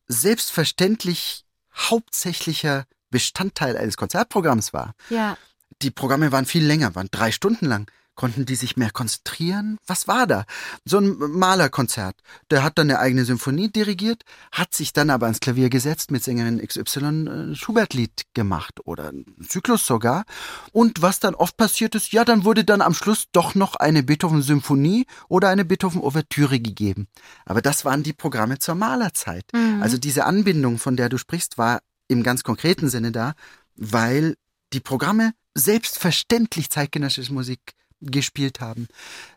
selbstverständlich hauptsächlicher Bestandteil eines Konzertprogramms war. Ja. Die Programme waren viel länger, waren drei Stunden lang. Konnten die sich mehr konzentrieren? Was war da? So ein Malerkonzert. Der hat dann eine eigene Symphonie dirigiert, hat sich dann aber ans Klavier gesetzt, mit Sängerin XY ein Schubert-Lied gemacht oder ein Zyklus sogar. Und was dann oft passiert ist, ja, dann wurde dann am Schluss doch noch eine Beethoven-Symphonie oder eine Beethoven-Ouvertüre gegeben. Aber das waren die Programme zur Malerzeit. Mhm. Also diese Anbindung, von der du sprichst, war im ganz konkreten Sinne da, weil die Programme selbstverständlich zeitgenössische Musik gespielt haben.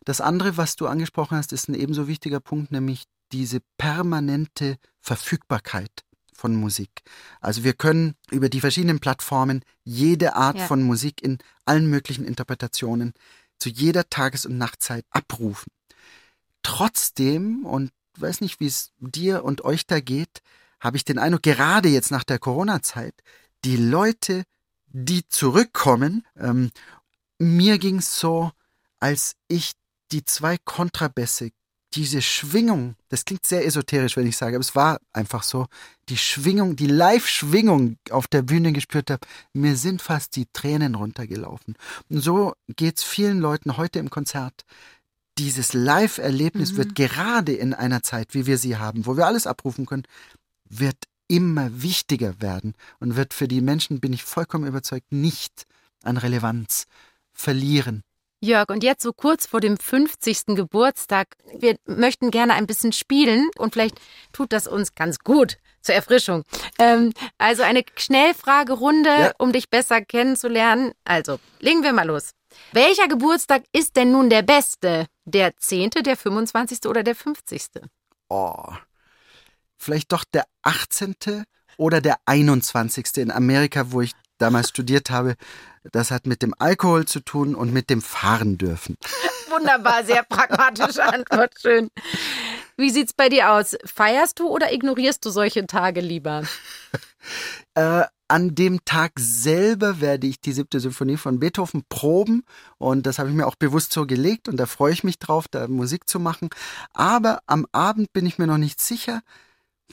Das andere, was du angesprochen hast, ist ein ebenso wichtiger Punkt, nämlich diese permanente Verfügbarkeit von Musik. Also wir können über die verschiedenen Plattformen jede Art ja. von Musik in allen möglichen Interpretationen zu jeder Tages- und Nachtzeit abrufen. Trotzdem, und weiß nicht, wie es dir und euch da geht, habe ich den Eindruck, gerade jetzt nach der Corona-Zeit, die Leute, die zurückkommen ähm, mir ging es so, als ich die zwei Kontrabässe, diese Schwingung, das klingt sehr esoterisch, wenn ich sage, aber es war einfach so, die Schwingung, die Live-Schwingung auf der Bühne gespürt habe, mir sind fast die Tränen runtergelaufen. Und so geht es vielen Leuten heute im Konzert. Dieses Live-Erlebnis mhm. wird gerade in einer Zeit, wie wir sie haben, wo wir alles abrufen können, wird immer wichtiger werden und wird für die Menschen, bin ich vollkommen überzeugt, nicht an Relevanz verlieren. Jörg, und jetzt so kurz vor dem 50. Geburtstag. Wir möchten gerne ein bisschen spielen und vielleicht tut das uns ganz gut zur Erfrischung. Ähm, also eine Schnellfragerunde, ja. um dich besser kennenzulernen. Also, legen wir mal los. Welcher Geburtstag ist denn nun der beste? Der 10., der 25. oder der 50.? Oh, vielleicht doch der 18. oder der 21. in Amerika, wo ich damals studiert habe. Das hat mit dem Alkohol zu tun und mit dem Fahren dürfen. Wunderbar, sehr pragmatische Antwort, schön. Wie sieht's bei dir aus? Feierst du oder ignorierst du solche Tage lieber? äh, an dem Tag selber werde ich die siebte Symphonie von Beethoven proben und das habe ich mir auch bewusst so gelegt und da freue ich mich drauf, da Musik zu machen. Aber am Abend bin ich mir noch nicht sicher.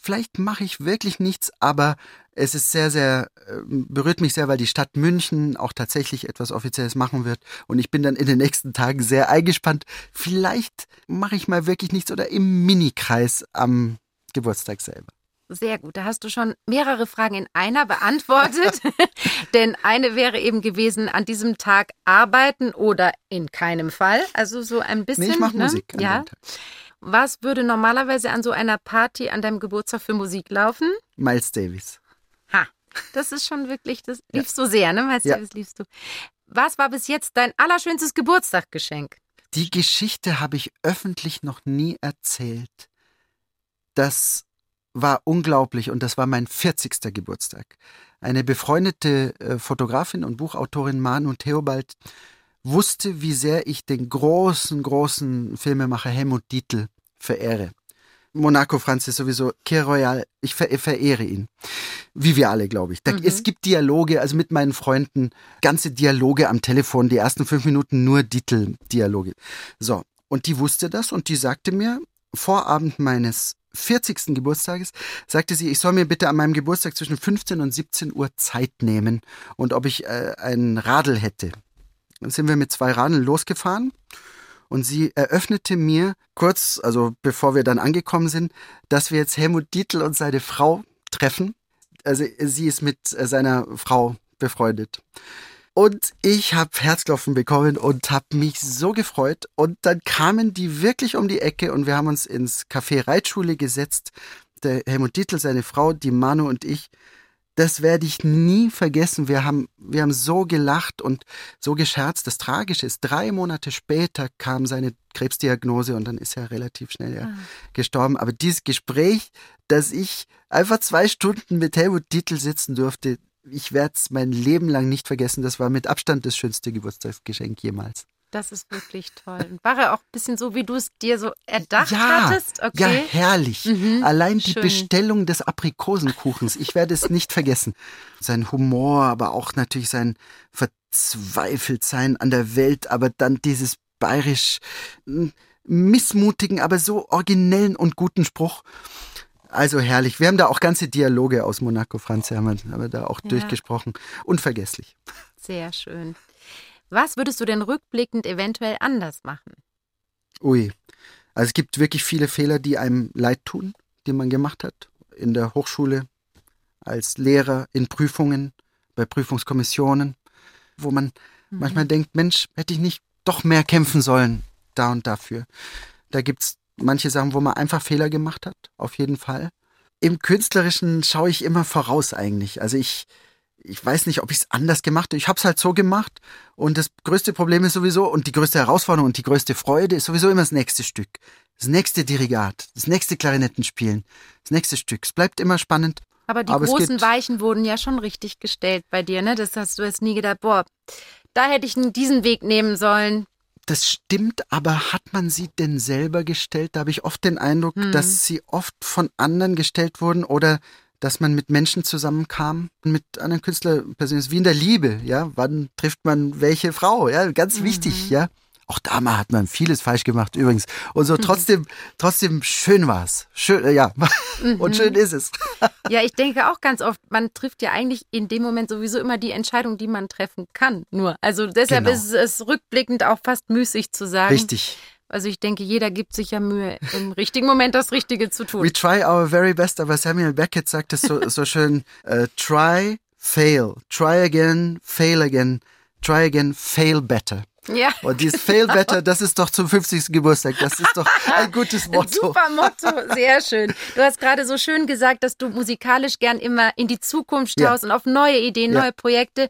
Vielleicht mache ich wirklich nichts, aber es ist sehr, sehr, ähm, berührt mich sehr, weil die Stadt München auch tatsächlich etwas Offizielles machen wird. Und ich bin dann in den nächsten Tagen sehr eingespannt. Vielleicht mache ich mal wirklich nichts oder im Minikreis am Geburtstag selber. Sehr gut, da hast du schon mehrere Fragen in einer beantwortet. Denn eine wäre eben gewesen, an diesem Tag arbeiten oder in keinem Fall. Also so ein bisschen. Nee, ich mache ne? Musik. An ja. Was würde normalerweise an so einer Party an deinem Geburtstag für Musik laufen? Miles Davis. Ha, das ist schon wirklich, das liebst ja. du sehr, ne? Weißt ja. das liebst du. Was war bis jetzt dein allerschönstes Geburtstagsgeschenk? Die Geschichte habe ich öffentlich noch nie erzählt. Das war unglaublich und das war mein 40. Geburtstag. Eine befreundete äh, Fotografin und Buchautorin Manu Theobald wusste, wie sehr ich den großen, großen Filmemacher Helmut Dietl verehre. Monaco Franz ist sowieso Kir Royal, ich verehre ihn. Wie wir alle, glaube ich. Da, mhm. Es gibt Dialoge, also mit meinen Freunden, ganze Dialoge am Telefon, die ersten fünf Minuten nur Dietl-Dialoge. So, und die wusste das und die sagte mir, Vorabend meines 40. Geburtstages, sagte sie, ich soll mir bitte an meinem Geburtstag zwischen 15 und 17 Uhr Zeit nehmen und ob ich äh, einen Radl hätte. Sind wir mit zwei Radeln losgefahren und sie eröffnete mir kurz, also bevor wir dann angekommen sind, dass wir jetzt Helmut Dietl und seine Frau treffen. Also sie ist mit äh, seiner Frau befreundet. Und ich habe Herzklopfen bekommen und habe mich so gefreut. Und dann kamen die wirklich um die Ecke und wir haben uns ins Café Reitschule gesetzt. Der Helmut Dietl, seine Frau, die Manu und ich das werde ich nie vergessen. Wir haben, wir haben so gelacht und so gescherzt. Das Tragische ist, drei Monate später kam seine Krebsdiagnose und dann ist er relativ schnell ja, ah. gestorben. Aber dieses Gespräch, dass ich einfach zwei Stunden mit Helmut Dietl sitzen durfte, ich werde es mein Leben lang nicht vergessen. Das war mit Abstand das schönste Geburtstagsgeschenk jemals. Das ist wirklich toll. Und war er auch ein bisschen so, wie du es dir so erdacht ja, hattest? Okay. Ja, herrlich. Mhm, Allein die schön. Bestellung des Aprikosenkuchens, ich werde es nicht vergessen. Sein Humor, aber auch natürlich sein Verzweifeltsein an der Welt, aber dann dieses bayerisch mm, missmutigen, aber so originellen und guten Spruch. Also herrlich. Wir haben da auch ganze Dialoge aus Monaco, Franz, haben wir, haben wir da auch Ja. durchgesprochen. Unvergesslich. Sehr schön. Was würdest du denn rückblickend eventuell anders machen? Ui. Also es gibt wirklich viele Fehler, die einem leid tun, die man gemacht hat. In der Hochschule, als Lehrer, in Prüfungen, bei Prüfungskommissionen, wo man manchmal denkt, Mensch, hätte ich nicht doch mehr kämpfen sollen, da und dafür. Da gibt's manche Sachen, wo man einfach Fehler gemacht hat, auf jeden Fall. Im Künstlerischen schaue ich immer voraus eigentlich. Also ich, ich weiß nicht, ob ich es anders gemacht habe. Ich habe es halt so gemacht. Und das größte Problem ist sowieso, und die größte Herausforderung und die größte Freude ist sowieso immer das nächste Stück. Das nächste Dirigat, das nächste Klarinettenspielen, das nächste Stück. Es bleibt immer spannend. Aber die Aber großen Weichen wurden ja schon richtig gestellt bei dir, ne? Das hast du jetzt nie gedacht, boah, da hätte ich diesen Weg nehmen sollen. Das stimmt, aber hat man sie denn selber gestellt? Da habe ich oft den Eindruck, Hm. dass sie oft von anderen gestellt wurden oder dass man mit Menschen zusammenkam, mit anderen Künstlerpersonen, wie in der Liebe, ja. Wann trifft man welche Frau? Ja, ganz Mhm. wichtig, ja. Auch da mal hat man vieles falsch gemacht, übrigens. Und so trotzdem, trotzdem schön war's. Schön, äh, ja. Mhm. Und schön ist es. Ja, ich denke auch ganz oft, man trifft ja eigentlich in dem Moment sowieso immer die Entscheidung, die man treffen kann. Nur. Also deshalb Genau. ist es rückblickend auch fast müßig zu sagen. Richtig. Also ich denke, jeder gibt sich ja Mühe, im richtigen Moment das Richtige zu tun. We try our very best, aber Samuel Beckett sagt es so, so schön, äh, try, fail, try again, fail again, try again, fail better. Ja. Und dieses Fail Better, das ist doch zum 50. Geburtstag. Das ist doch ein gutes Motto. Super Motto, sehr schön. Du hast gerade so schön gesagt, dass du musikalisch gern immer in die Zukunft Ja. schaust und auf neue Ideen, Ja. neue Projekte.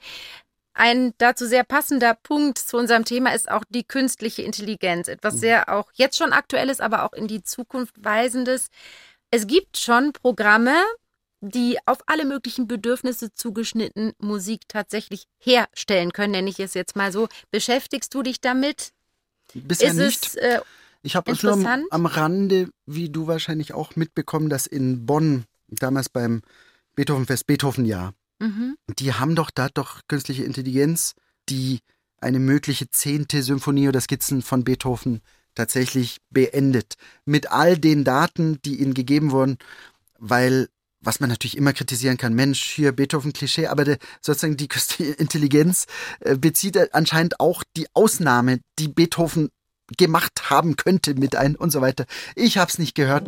Ein dazu sehr passender Punkt zu unserem Thema ist auch die künstliche Intelligenz. Mhm. Etwas sehr auch jetzt schon aktuelles, aber auch in die Zukunft weisendes. Es gibt schon Programme, die auf alle möglichen Bedürfnisse zugeschnitten Musik tatsächlich herstellen können, nenne ich es jetzt mal so. Beschäftigst du dich damit? Bisher ist nicht. es äh, Ich habe es nur am, am Rande, wie du wahrscheinlich auch mitbekommen, dass in Bonn, damals beim Beethovenfest, Beethovenjahr, mhm. die haben doch da doch künstliche Intelligenz, die eine mögliche zehnte Symphonie oder Skizzen von Beethoven tatsächlich beendet. Mit all den Daten, die ihnen gegeben wurden, weil was man natürlich immer kritisieren kann, Mensch, hier Beethoven-Klischee, aber der, sozusagen die künstliche Intelligenz äh, bezieht anscheinend auch die Ausnahme, die Beethoven gemacht haben könnte mit ein und so weiter. Ich habe es nicht gehört.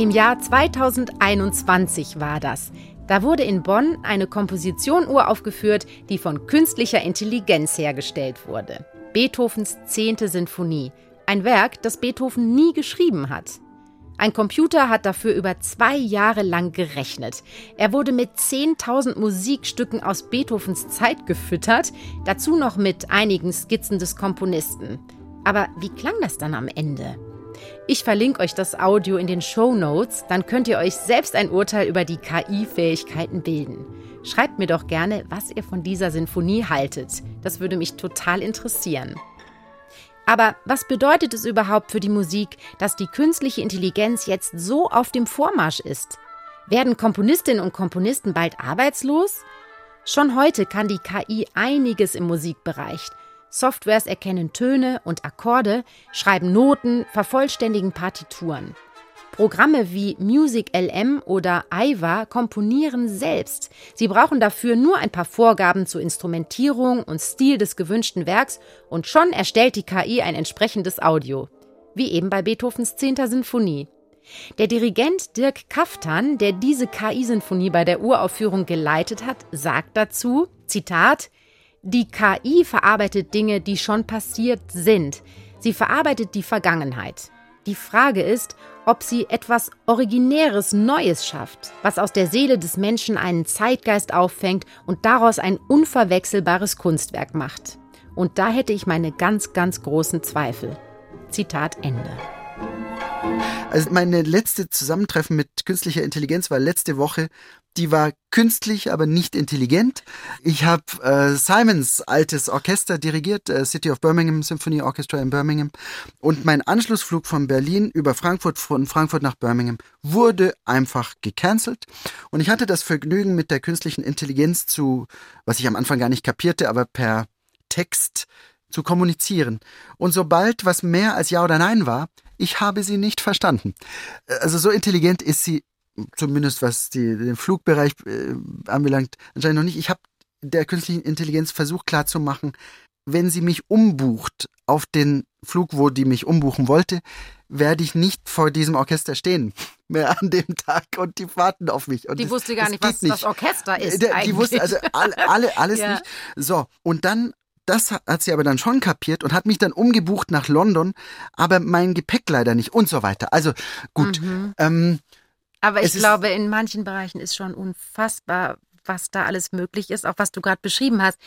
Im Jahr 2021 war das. Da wurde in Bonn eine Komposition uraufgeführt, die von künstlicher Intelligenz hergestellt wurde. Beethovens 10. Sinfonie. Ein Werk, das Beethoven nie geschrieben hat. Ein Computer hat dafür über zwei Jahre lang gerechnet. Er wurde mit 10.000 Musikstücken aus Beethovens Zeit gefüttert, dazu noch mit einigen Skizzen des Komponisten. Aber wie klang das dann am Ende? Ich verlinke euch das Audio in den Show Notes, dann könnt ihr euch selbst ein Urteil über die KI-Fähigkeiten bilden. Schreibt mir doch gerne, was ihr von dieser Sinfonie haltet. Das würde mich total interessieren. Aber was bedeutet es überhaupt für die Musik, dass die künstliche Intelligenz jetzt so auf dem Vormarsch ist? Werden Komponistinnen und Komponisten bald arbeitslos? Schon heute kann die KI einiges im Musikbereich. Softwares erkennen Töne und Akkorde, schreiben Noten, vervollständigen Partituren. Programme wie Music LM oder Aiva komponieren selbst. Sie brauchen dafür nur ein paar Vorgaben zur Instrumentierung und Stil des gewünschten Werks und schon erstellt die KI ein entsprechendes Audio. Wie eben bei Beethovens 10. Sinfonie. Der Dirigent Dirk Kaftan, der diese KI-Sinfonie bei der Uraufführung geleitet hat, sagt dazu, Zitat, die KI verarbeitet Dinge, die schon passiert sind. Sie verarbeitet die Vergangenheit. Die Frage ist, ob sie etwas Originäres Neues schafft, was aus der Seele des Menschen einen Zeitgeist auffängt und daraus ein unverwechselbares Kunstwerk macht. Und da hätte ich meine ganz, ganz großen Zweifel. Zitat Ende. Also meine letzte Zusammentreffen mit künstlicher Intelligenz war letzte Woche. Die war künstlich, aber nicht intelligent. Ich habe äh, Simons altes Orchester dirigiert, äh, City of Birmingham Symphony Orchestra in Birmingham. Und mein Anschlussflug von Berlin über Frankfurt, von Frankfurt nach Birmingham, wurde einfach gecancelt. Und ich hatte das Vergnügen, mit der künstlichen Intelligenz zu, was ich am Anfang gar nicht kapierte, aber per Text zu kommunizieren. Und sobald was mehr als Ja oder Nein war, ich habe sie nicht verstanden. Also so intelligent ist sie, zumindest was die, den Flugbereich äh, anbelangt, anscheinend noch nicht. Ich habe der künstlichen Intelligenz versucht klarzumachen, wenn sie mich umbucht auf den Flug, wo die mich umbuchen wollte, werde ich nicht vor diesem Orchester stehen mehr an dem Tag und die warten auf mich. Und die das, wusste gar nicht, was nicht. das Orchester ist. Die, die wusste also alle, alle alles Ja. nicht. So, und dann das hat sie aber dann schon kapiert und hat mich dann umgebucht nach London, aber mein Gepäck leider nicht und so weiter. Also gut. Mhm. Ähm, Aber ich glaube, in manchen Bereichen ist schon unfassbar, was da alles möglich ist, auch was du gerade beschrieben hast.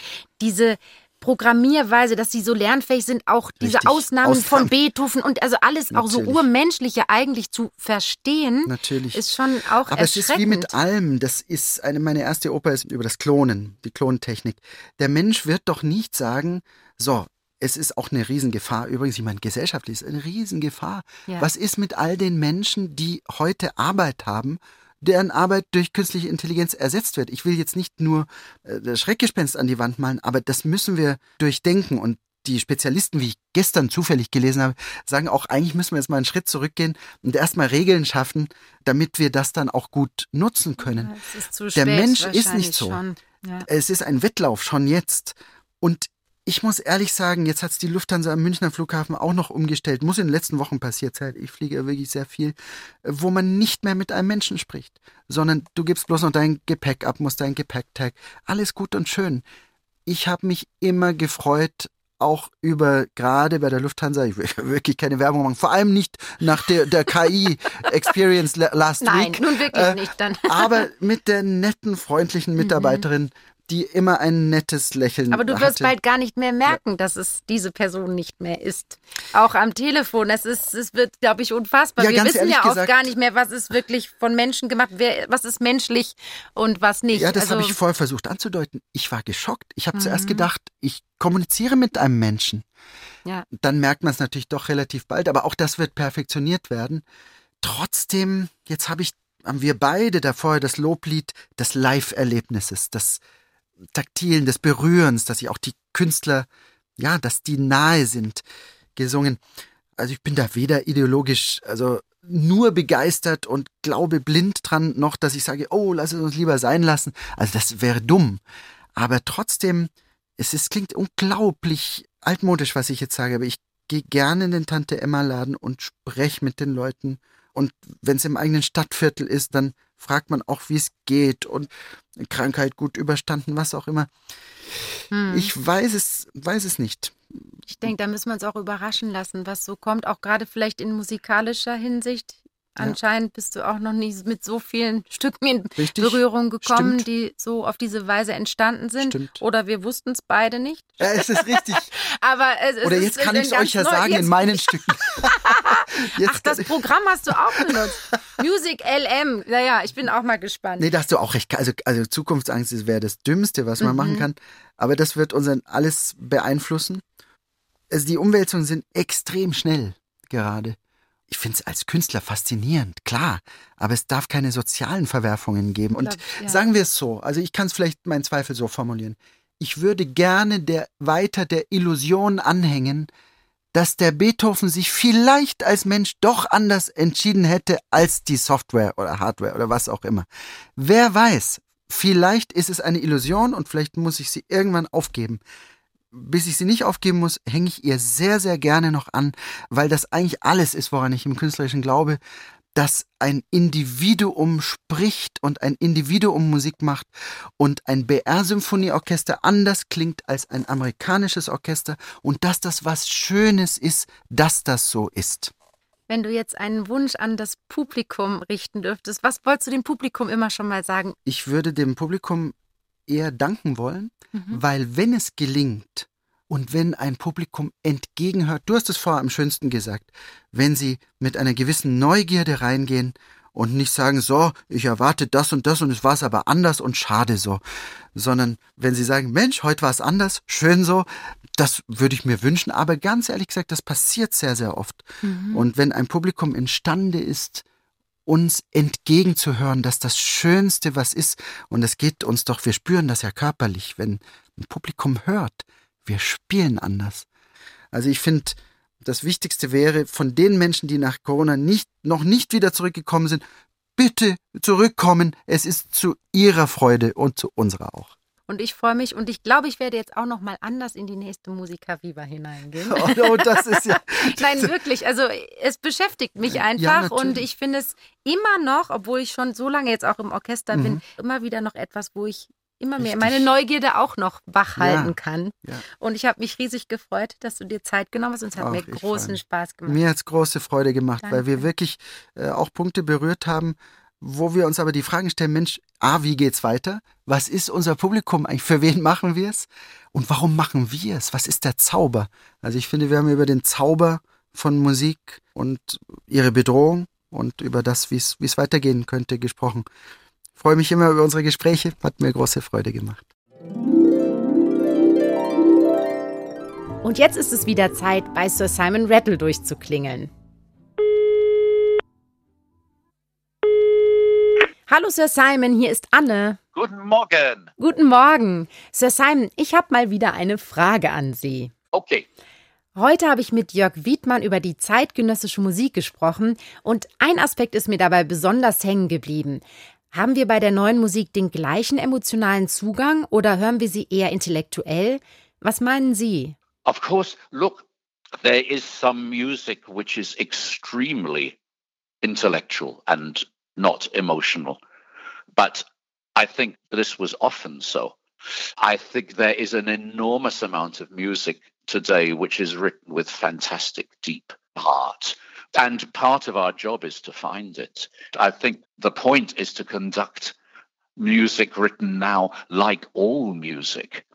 Diese Programmierweise, dass sie so lernfähig sind, auch diese Richtig. Ausnahmen, von Ausnahmen. Beethoven und also alles auch so Natürlich. urmenschliche eigentlich zu verstehen, natürlich. ist schon auch Aber es ist wie mit allem. Das ist eine, meine erste Oper ist über das Klonen, die Klontechnik. Der Mensch wird doch nicht sagen, so, es ist auch eine Riesengefahr. Übrigens, ich meine, gesellschaftlich ist eine Riesengefahr. Ja. Was ist mit all den Menschen, die heute Arbeit haben, deren Arbeit durch künstliche Intelligenz ersetzt wird? Ich will jetzt nicht nur äh, das Schreckgespenst an die Wand malen, aber das müssen wir durchdenken. Und die Spezialisten, wie ich gestern zufällig gelesen habe, sagen auch, eigentlich müssen wir jetzt mal einen Schritt zurückgehen und erstmal Regeln schaffen, damit wir das dann auch gut nutzen können. Ja, Der Mensch ist nicht so. Ja. Es ist ein Wettlauf schon jetzt. Und ich muss ehrlich sagen, jetzt hat's die Lufthansa am Münchner Flughafen auch noch umgestellt. Muss in den letzten Wochen passiert sein. Ich fliege ja wirklich sehr viel, äh, wo man nicht mehr mit einem Menschen spricht, sondern du gibst bloß noch dein Gepäck ab, musst dein Gepäcktag. Alles gut und schön. Ich habe mich immer gefreut, auch über, gerade bei der Lufthansa, ich will wirklich keine Werbung machen, vor allem nicht nach der, der KI-Experience last Nein, week. nun wirklich Äh, nicht dann. aber mit der netten, freundlichen Mitarbeiterin, die immer ein nettes Lächeln. Aber du hatte. wirst bald gar nicht mehr merken, dass es diese Person nicht mehr ist. Auch am Telefon. Es, ist, es wird, glaube ich, unfassbar. Ja, Wir wissen ja oft gesagt- gar nicht mehr, was ist wirklich von Menschen gemacht, wer, was ist menschlich und was nicht. Ja, das also, habe ich vorher versucht anzudeuten. Ich war geschockt. Ich habe Mhm. zuerst gedacht, ich kommuniziere mit einem Menschen. Ja. Dann merkt man es natürlich doch relativ bald, aber auch das wird perfektioniert werden. Trotzdem, jetzt habe ich, haben wir beide davor das Loblied des Live-Erlebnisses, des Taktilen, des Berührens, dass sich auch die Künstler, ja, dass die nahe sind, gesungen. Also ich bin da weder ideologisch, also nur begeistert und glaube blind dran noch, dass ich sage, oh, lass es uns lieber sein lassen. Also das wäre dumm. Aber trotzdem, es ist, klingt unglaublich altmodisch, was ich jetzt sage, aber ich gehe gerne in den Tante Emma Laden und spreche mit den Leuten. Und wenn es im eigenen Stadtviertel ist, dann fragt man auch, wie es geht und Krankheit gut überstanden, was auch immer. hm. Ich weiß es, weiß es nicht. ich denke, da müssen wir uns auch überraschen lassen, was so kommt. Auch gerade vielleicht in musikalischer Hinsicht. Ja. Anscheinend bist du auch noch nie mit so vielen Stücken in Richtig? Berührung gekommen, Stimmt. die so auf diese Weise entstanden sind. Stimmt. Oder wir wussten es beide nicht. Ja, es ist richtig. Aber es, es Oder ist jetzt kann ich es euch ja neu- sagen in jetzt- meinen Stücken. Ach, das Programm hast du auch benutzt. Music LM. Naja, ich bin auch mal gespannt. Nee, da hast du auch recht. Also, also Zukunftsangst wäre das Dümmste, was man Mhm. machen kann. Aber das wird uns dann alles beeinflussen. Also die Umwälzungen sind extrem schnell gerade. Ich finde es als Künstler faszinierend, klar. Aber es darf keine sozialen Verwerfungen geben. Und ja. sagen wir es so, also ich kann es vielleicht meinen Zweifel so formulieren. Ich würde gerne der, weiter der Illusion anhängen, dass der Beethoven sich vielleicht als Mensch doch anders entschieden hätte als die Software oder Hardware oder was auch immer. Wer weiß, vielleicht ist es eine Illusion und vielleicht muss ich sie irgendwann aufgeben. Bis ich sie nicht aufgeben muss, hänge ich ihr sehr, sehr gerne noch an, weil das eigentlich alles ist, woran ich im Künstlerischen glaube, dass ein Individuum spricht und ein Individuum Musik macht und ein BR-Symphonieorchester anders klingt als ein amerikanisches Orchester und dass das was Schönes ist, dass das so ist. Wenn du jetzt einen Wunsch an das Publikum richten dürftest, was wolltest du dem Publikum immer schon mal sagen? Ich würde dem Publikum eher danken wollen, Mhm. weil wenn es gelingt, Und wenn ein Publikum entgegenhört, du hast es vorher am schönsten gesagt, wenn sie mit einer gewissen Neugierde reingehen und nicht sagen, so, ich erwarte das und das und es war es aber anders und schade so, sondern wenn sie sagen, Mensch, heute war es anders, schön so, das würde ich mir wünschen, aber ganz ehrlich gesagt, das passiert sehr, sehr oft. Mhm. Und wenn ein Publikum imstande ist, uns entgegenzuhören, dass das Schönste was ist, und es geht uns doch, wir spüren das ja körperlich, wenn ein Publikum hört, wir spielen anders. Also ich finde, das Wichtigste wäre, von den Menschen, die nach Corona nicht, noch nicht wieder zurückgekommen sind, bitte zurückkommen. Es ist zu ihrer Freude und zu unserer auch. Und ich freue mich und ich glaube, ich werde jetzt auch noch mal anders in die nächste Musiker Viva hineingehen. Oh, oh, das ist ja. Nein, wirklich. Also es beschäftigt mich einfach ja, und ich finde es immer noch, obwohl ich schon so lange jetzt auch im Orchester mhm. bin, immer wieder noch etwas, wo ich immer mehr meine Neugierde auch noch wach halten ja, kann. Ja. Und ich habe mich riesig gefreut, dass du dir Zeit genommen hast und es hat auch mir großen Spaß gemacht. Mir hat es große Freude gemacht, Danke. weil wir wirklich äh, auch Punkte berührt haben, wo wir uns aber die Fragen stellen, Mensch, A, wie geht's weiter? Was ist unser Publikum eigentlich? Für wen machen wir es? Und warum machen wir es? Was ist der Zauber? Also ich finde, wir haben über den Zauber von Musik und ihre Bedrohung und über das, wie es weitergehen könnte, gesprochen freue mich immer über unsere Gespräche, hat mir große Freude gemacht. Und jetzt ist es wieder Zeit, bei Sir Simon Rattle durchzuklingeln. Hallo Sir Simon, hier ist Anne. Guten Morgen. Guten Morgen. Sir Simon, ich habe mal wieder eine Frage an Sie. Okay. Heute habe ich mit Jörg Wiedmann über die zeitgenössische Musik gesprochen und ein Aspekt ist mir dabei besonders hängen geblieben. Haben wir bei der neuen Musik den gleichen emotionalen Zugang oder hören wir sie eher intellektuell? Was meinen Sie? Of course, look, there is some music which is extremely intellectual and not emotional. But I think this was often so. I think there is an enormous amount of music today which is written with fantastic deep heart. And part of our job is to find it. I think the point is to conduct music written now like all music.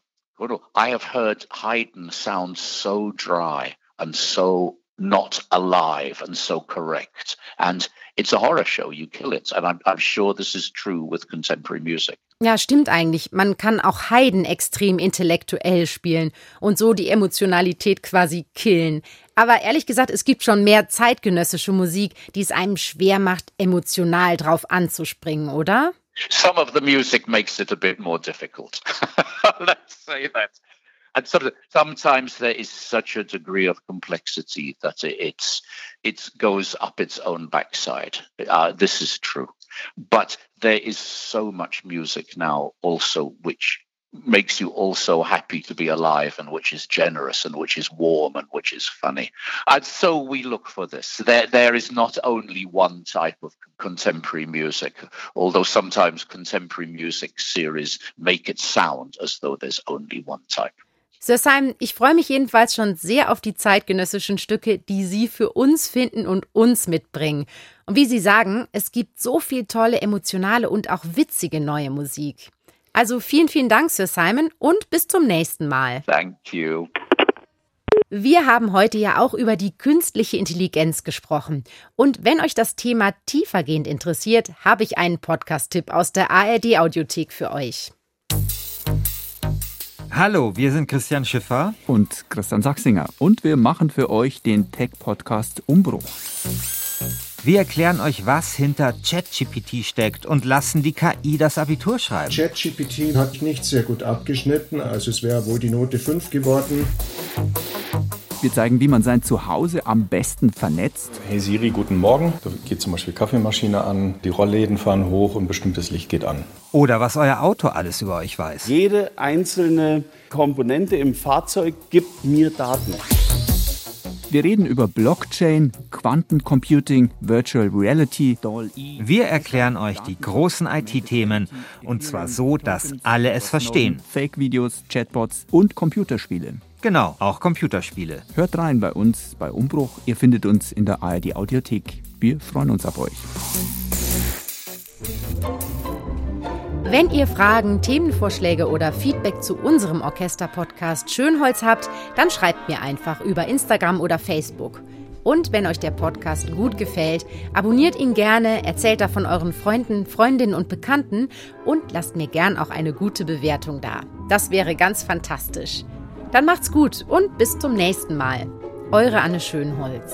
I have heard Haydn sound so dry and so not alive and so correct. And it's a horror show. You kill it. And I'm, I'm sure this is true with contemporary music. Ja, stimmt eigentlich. Man kann auch Haydn extrem intellektuell spielen und so die Emotionalität quasi killen. Aber ehrlich gesagt, es gibt schon mehr zeitgenössische Musik, die es einem schwer macht, emotional drauf anzuspringen, oder? Some of the music makes it a bit more difficult. Let's say that. And sometimes there is such a degree of complexity that it's it goes up its own backside. Uh, this is true, but there is so much music now also which makes you also happy to be alive and which is generous and which is warm and which is funny. And so we look for this. There, there is not only one type of contemporary music, although sometimes contemporary music series make it sound as though there's only one type. Sir Simon, ich freue mich jedenfalls schon sehr auf die zeitgenössischen Stücke, die Sie für uns finden und uns mitbringen. Und wie Sie sagen, es gibt so viel tolle, emotionale und auch witzige neue Musik. Also vielen, vielen Dank, Sir Simon, und bis zum nächsten Mal. Thank you. Wir haben heute ja auch über die künstliche Intelligenz gesprochen. Und wenn euch das Thema tiefergehend interessiert, habe ich einen Podcast-Tipp aus der ARD-Audiothek für euch. Hallo, wir sind Christian Schiffer und Christian Sachsinger und wir machen für euch den Tech-Podcast Umbruch. Wir erklären euch, was hinter ChatGPT steckt und lassen die KI das Abitur schreiben. ChatGPT hat nicht sehr gut abgeschnitten, also es wäre wohl die Note 5 geworden. Wir zeigen, wie man sein Zuhause am besten vernetzt. Hey Siri, guten Morgen. Da geht zum Beispiel Kaffeemaschine an, die Rollläden fahren hoch und bestimmtes Licht geht an. Oder was euer Auto alles über euch weiß. Jede einzelne Komponente im Fahrzeug gibt mir Daten. Wir reden über Blockchain, Quantencomputing, Virtual Reality. Wir erklären euch die großen IT-Themen und zwar so, dass alle es verstehen. Fake-Videos, Chatbots und Computerspiele. Genau, auch Computerspiele. Hört rein bei uns bei Umbruch. Ihr findet uns in der ARD Audiothek. Wir freuen uns auf euch. Wenn ihr Fragen, Themenvorschläge oder Feedback zu unserem Orchester-Podcast Schönholz habt, dann schreibt mir einfach über Instagram oder Facebook. Und wenn euch der Podcast gut gefällt, abonniert ihn gerne, erzählt davon euren Freunden, Freundinnen und Bekannten und lasst mir gern auch eine gute Bewertung da. Das wäre ganz fantastisch. Dann macht's gut und bis zum nächsten Mal. Eure Anne Schönholz.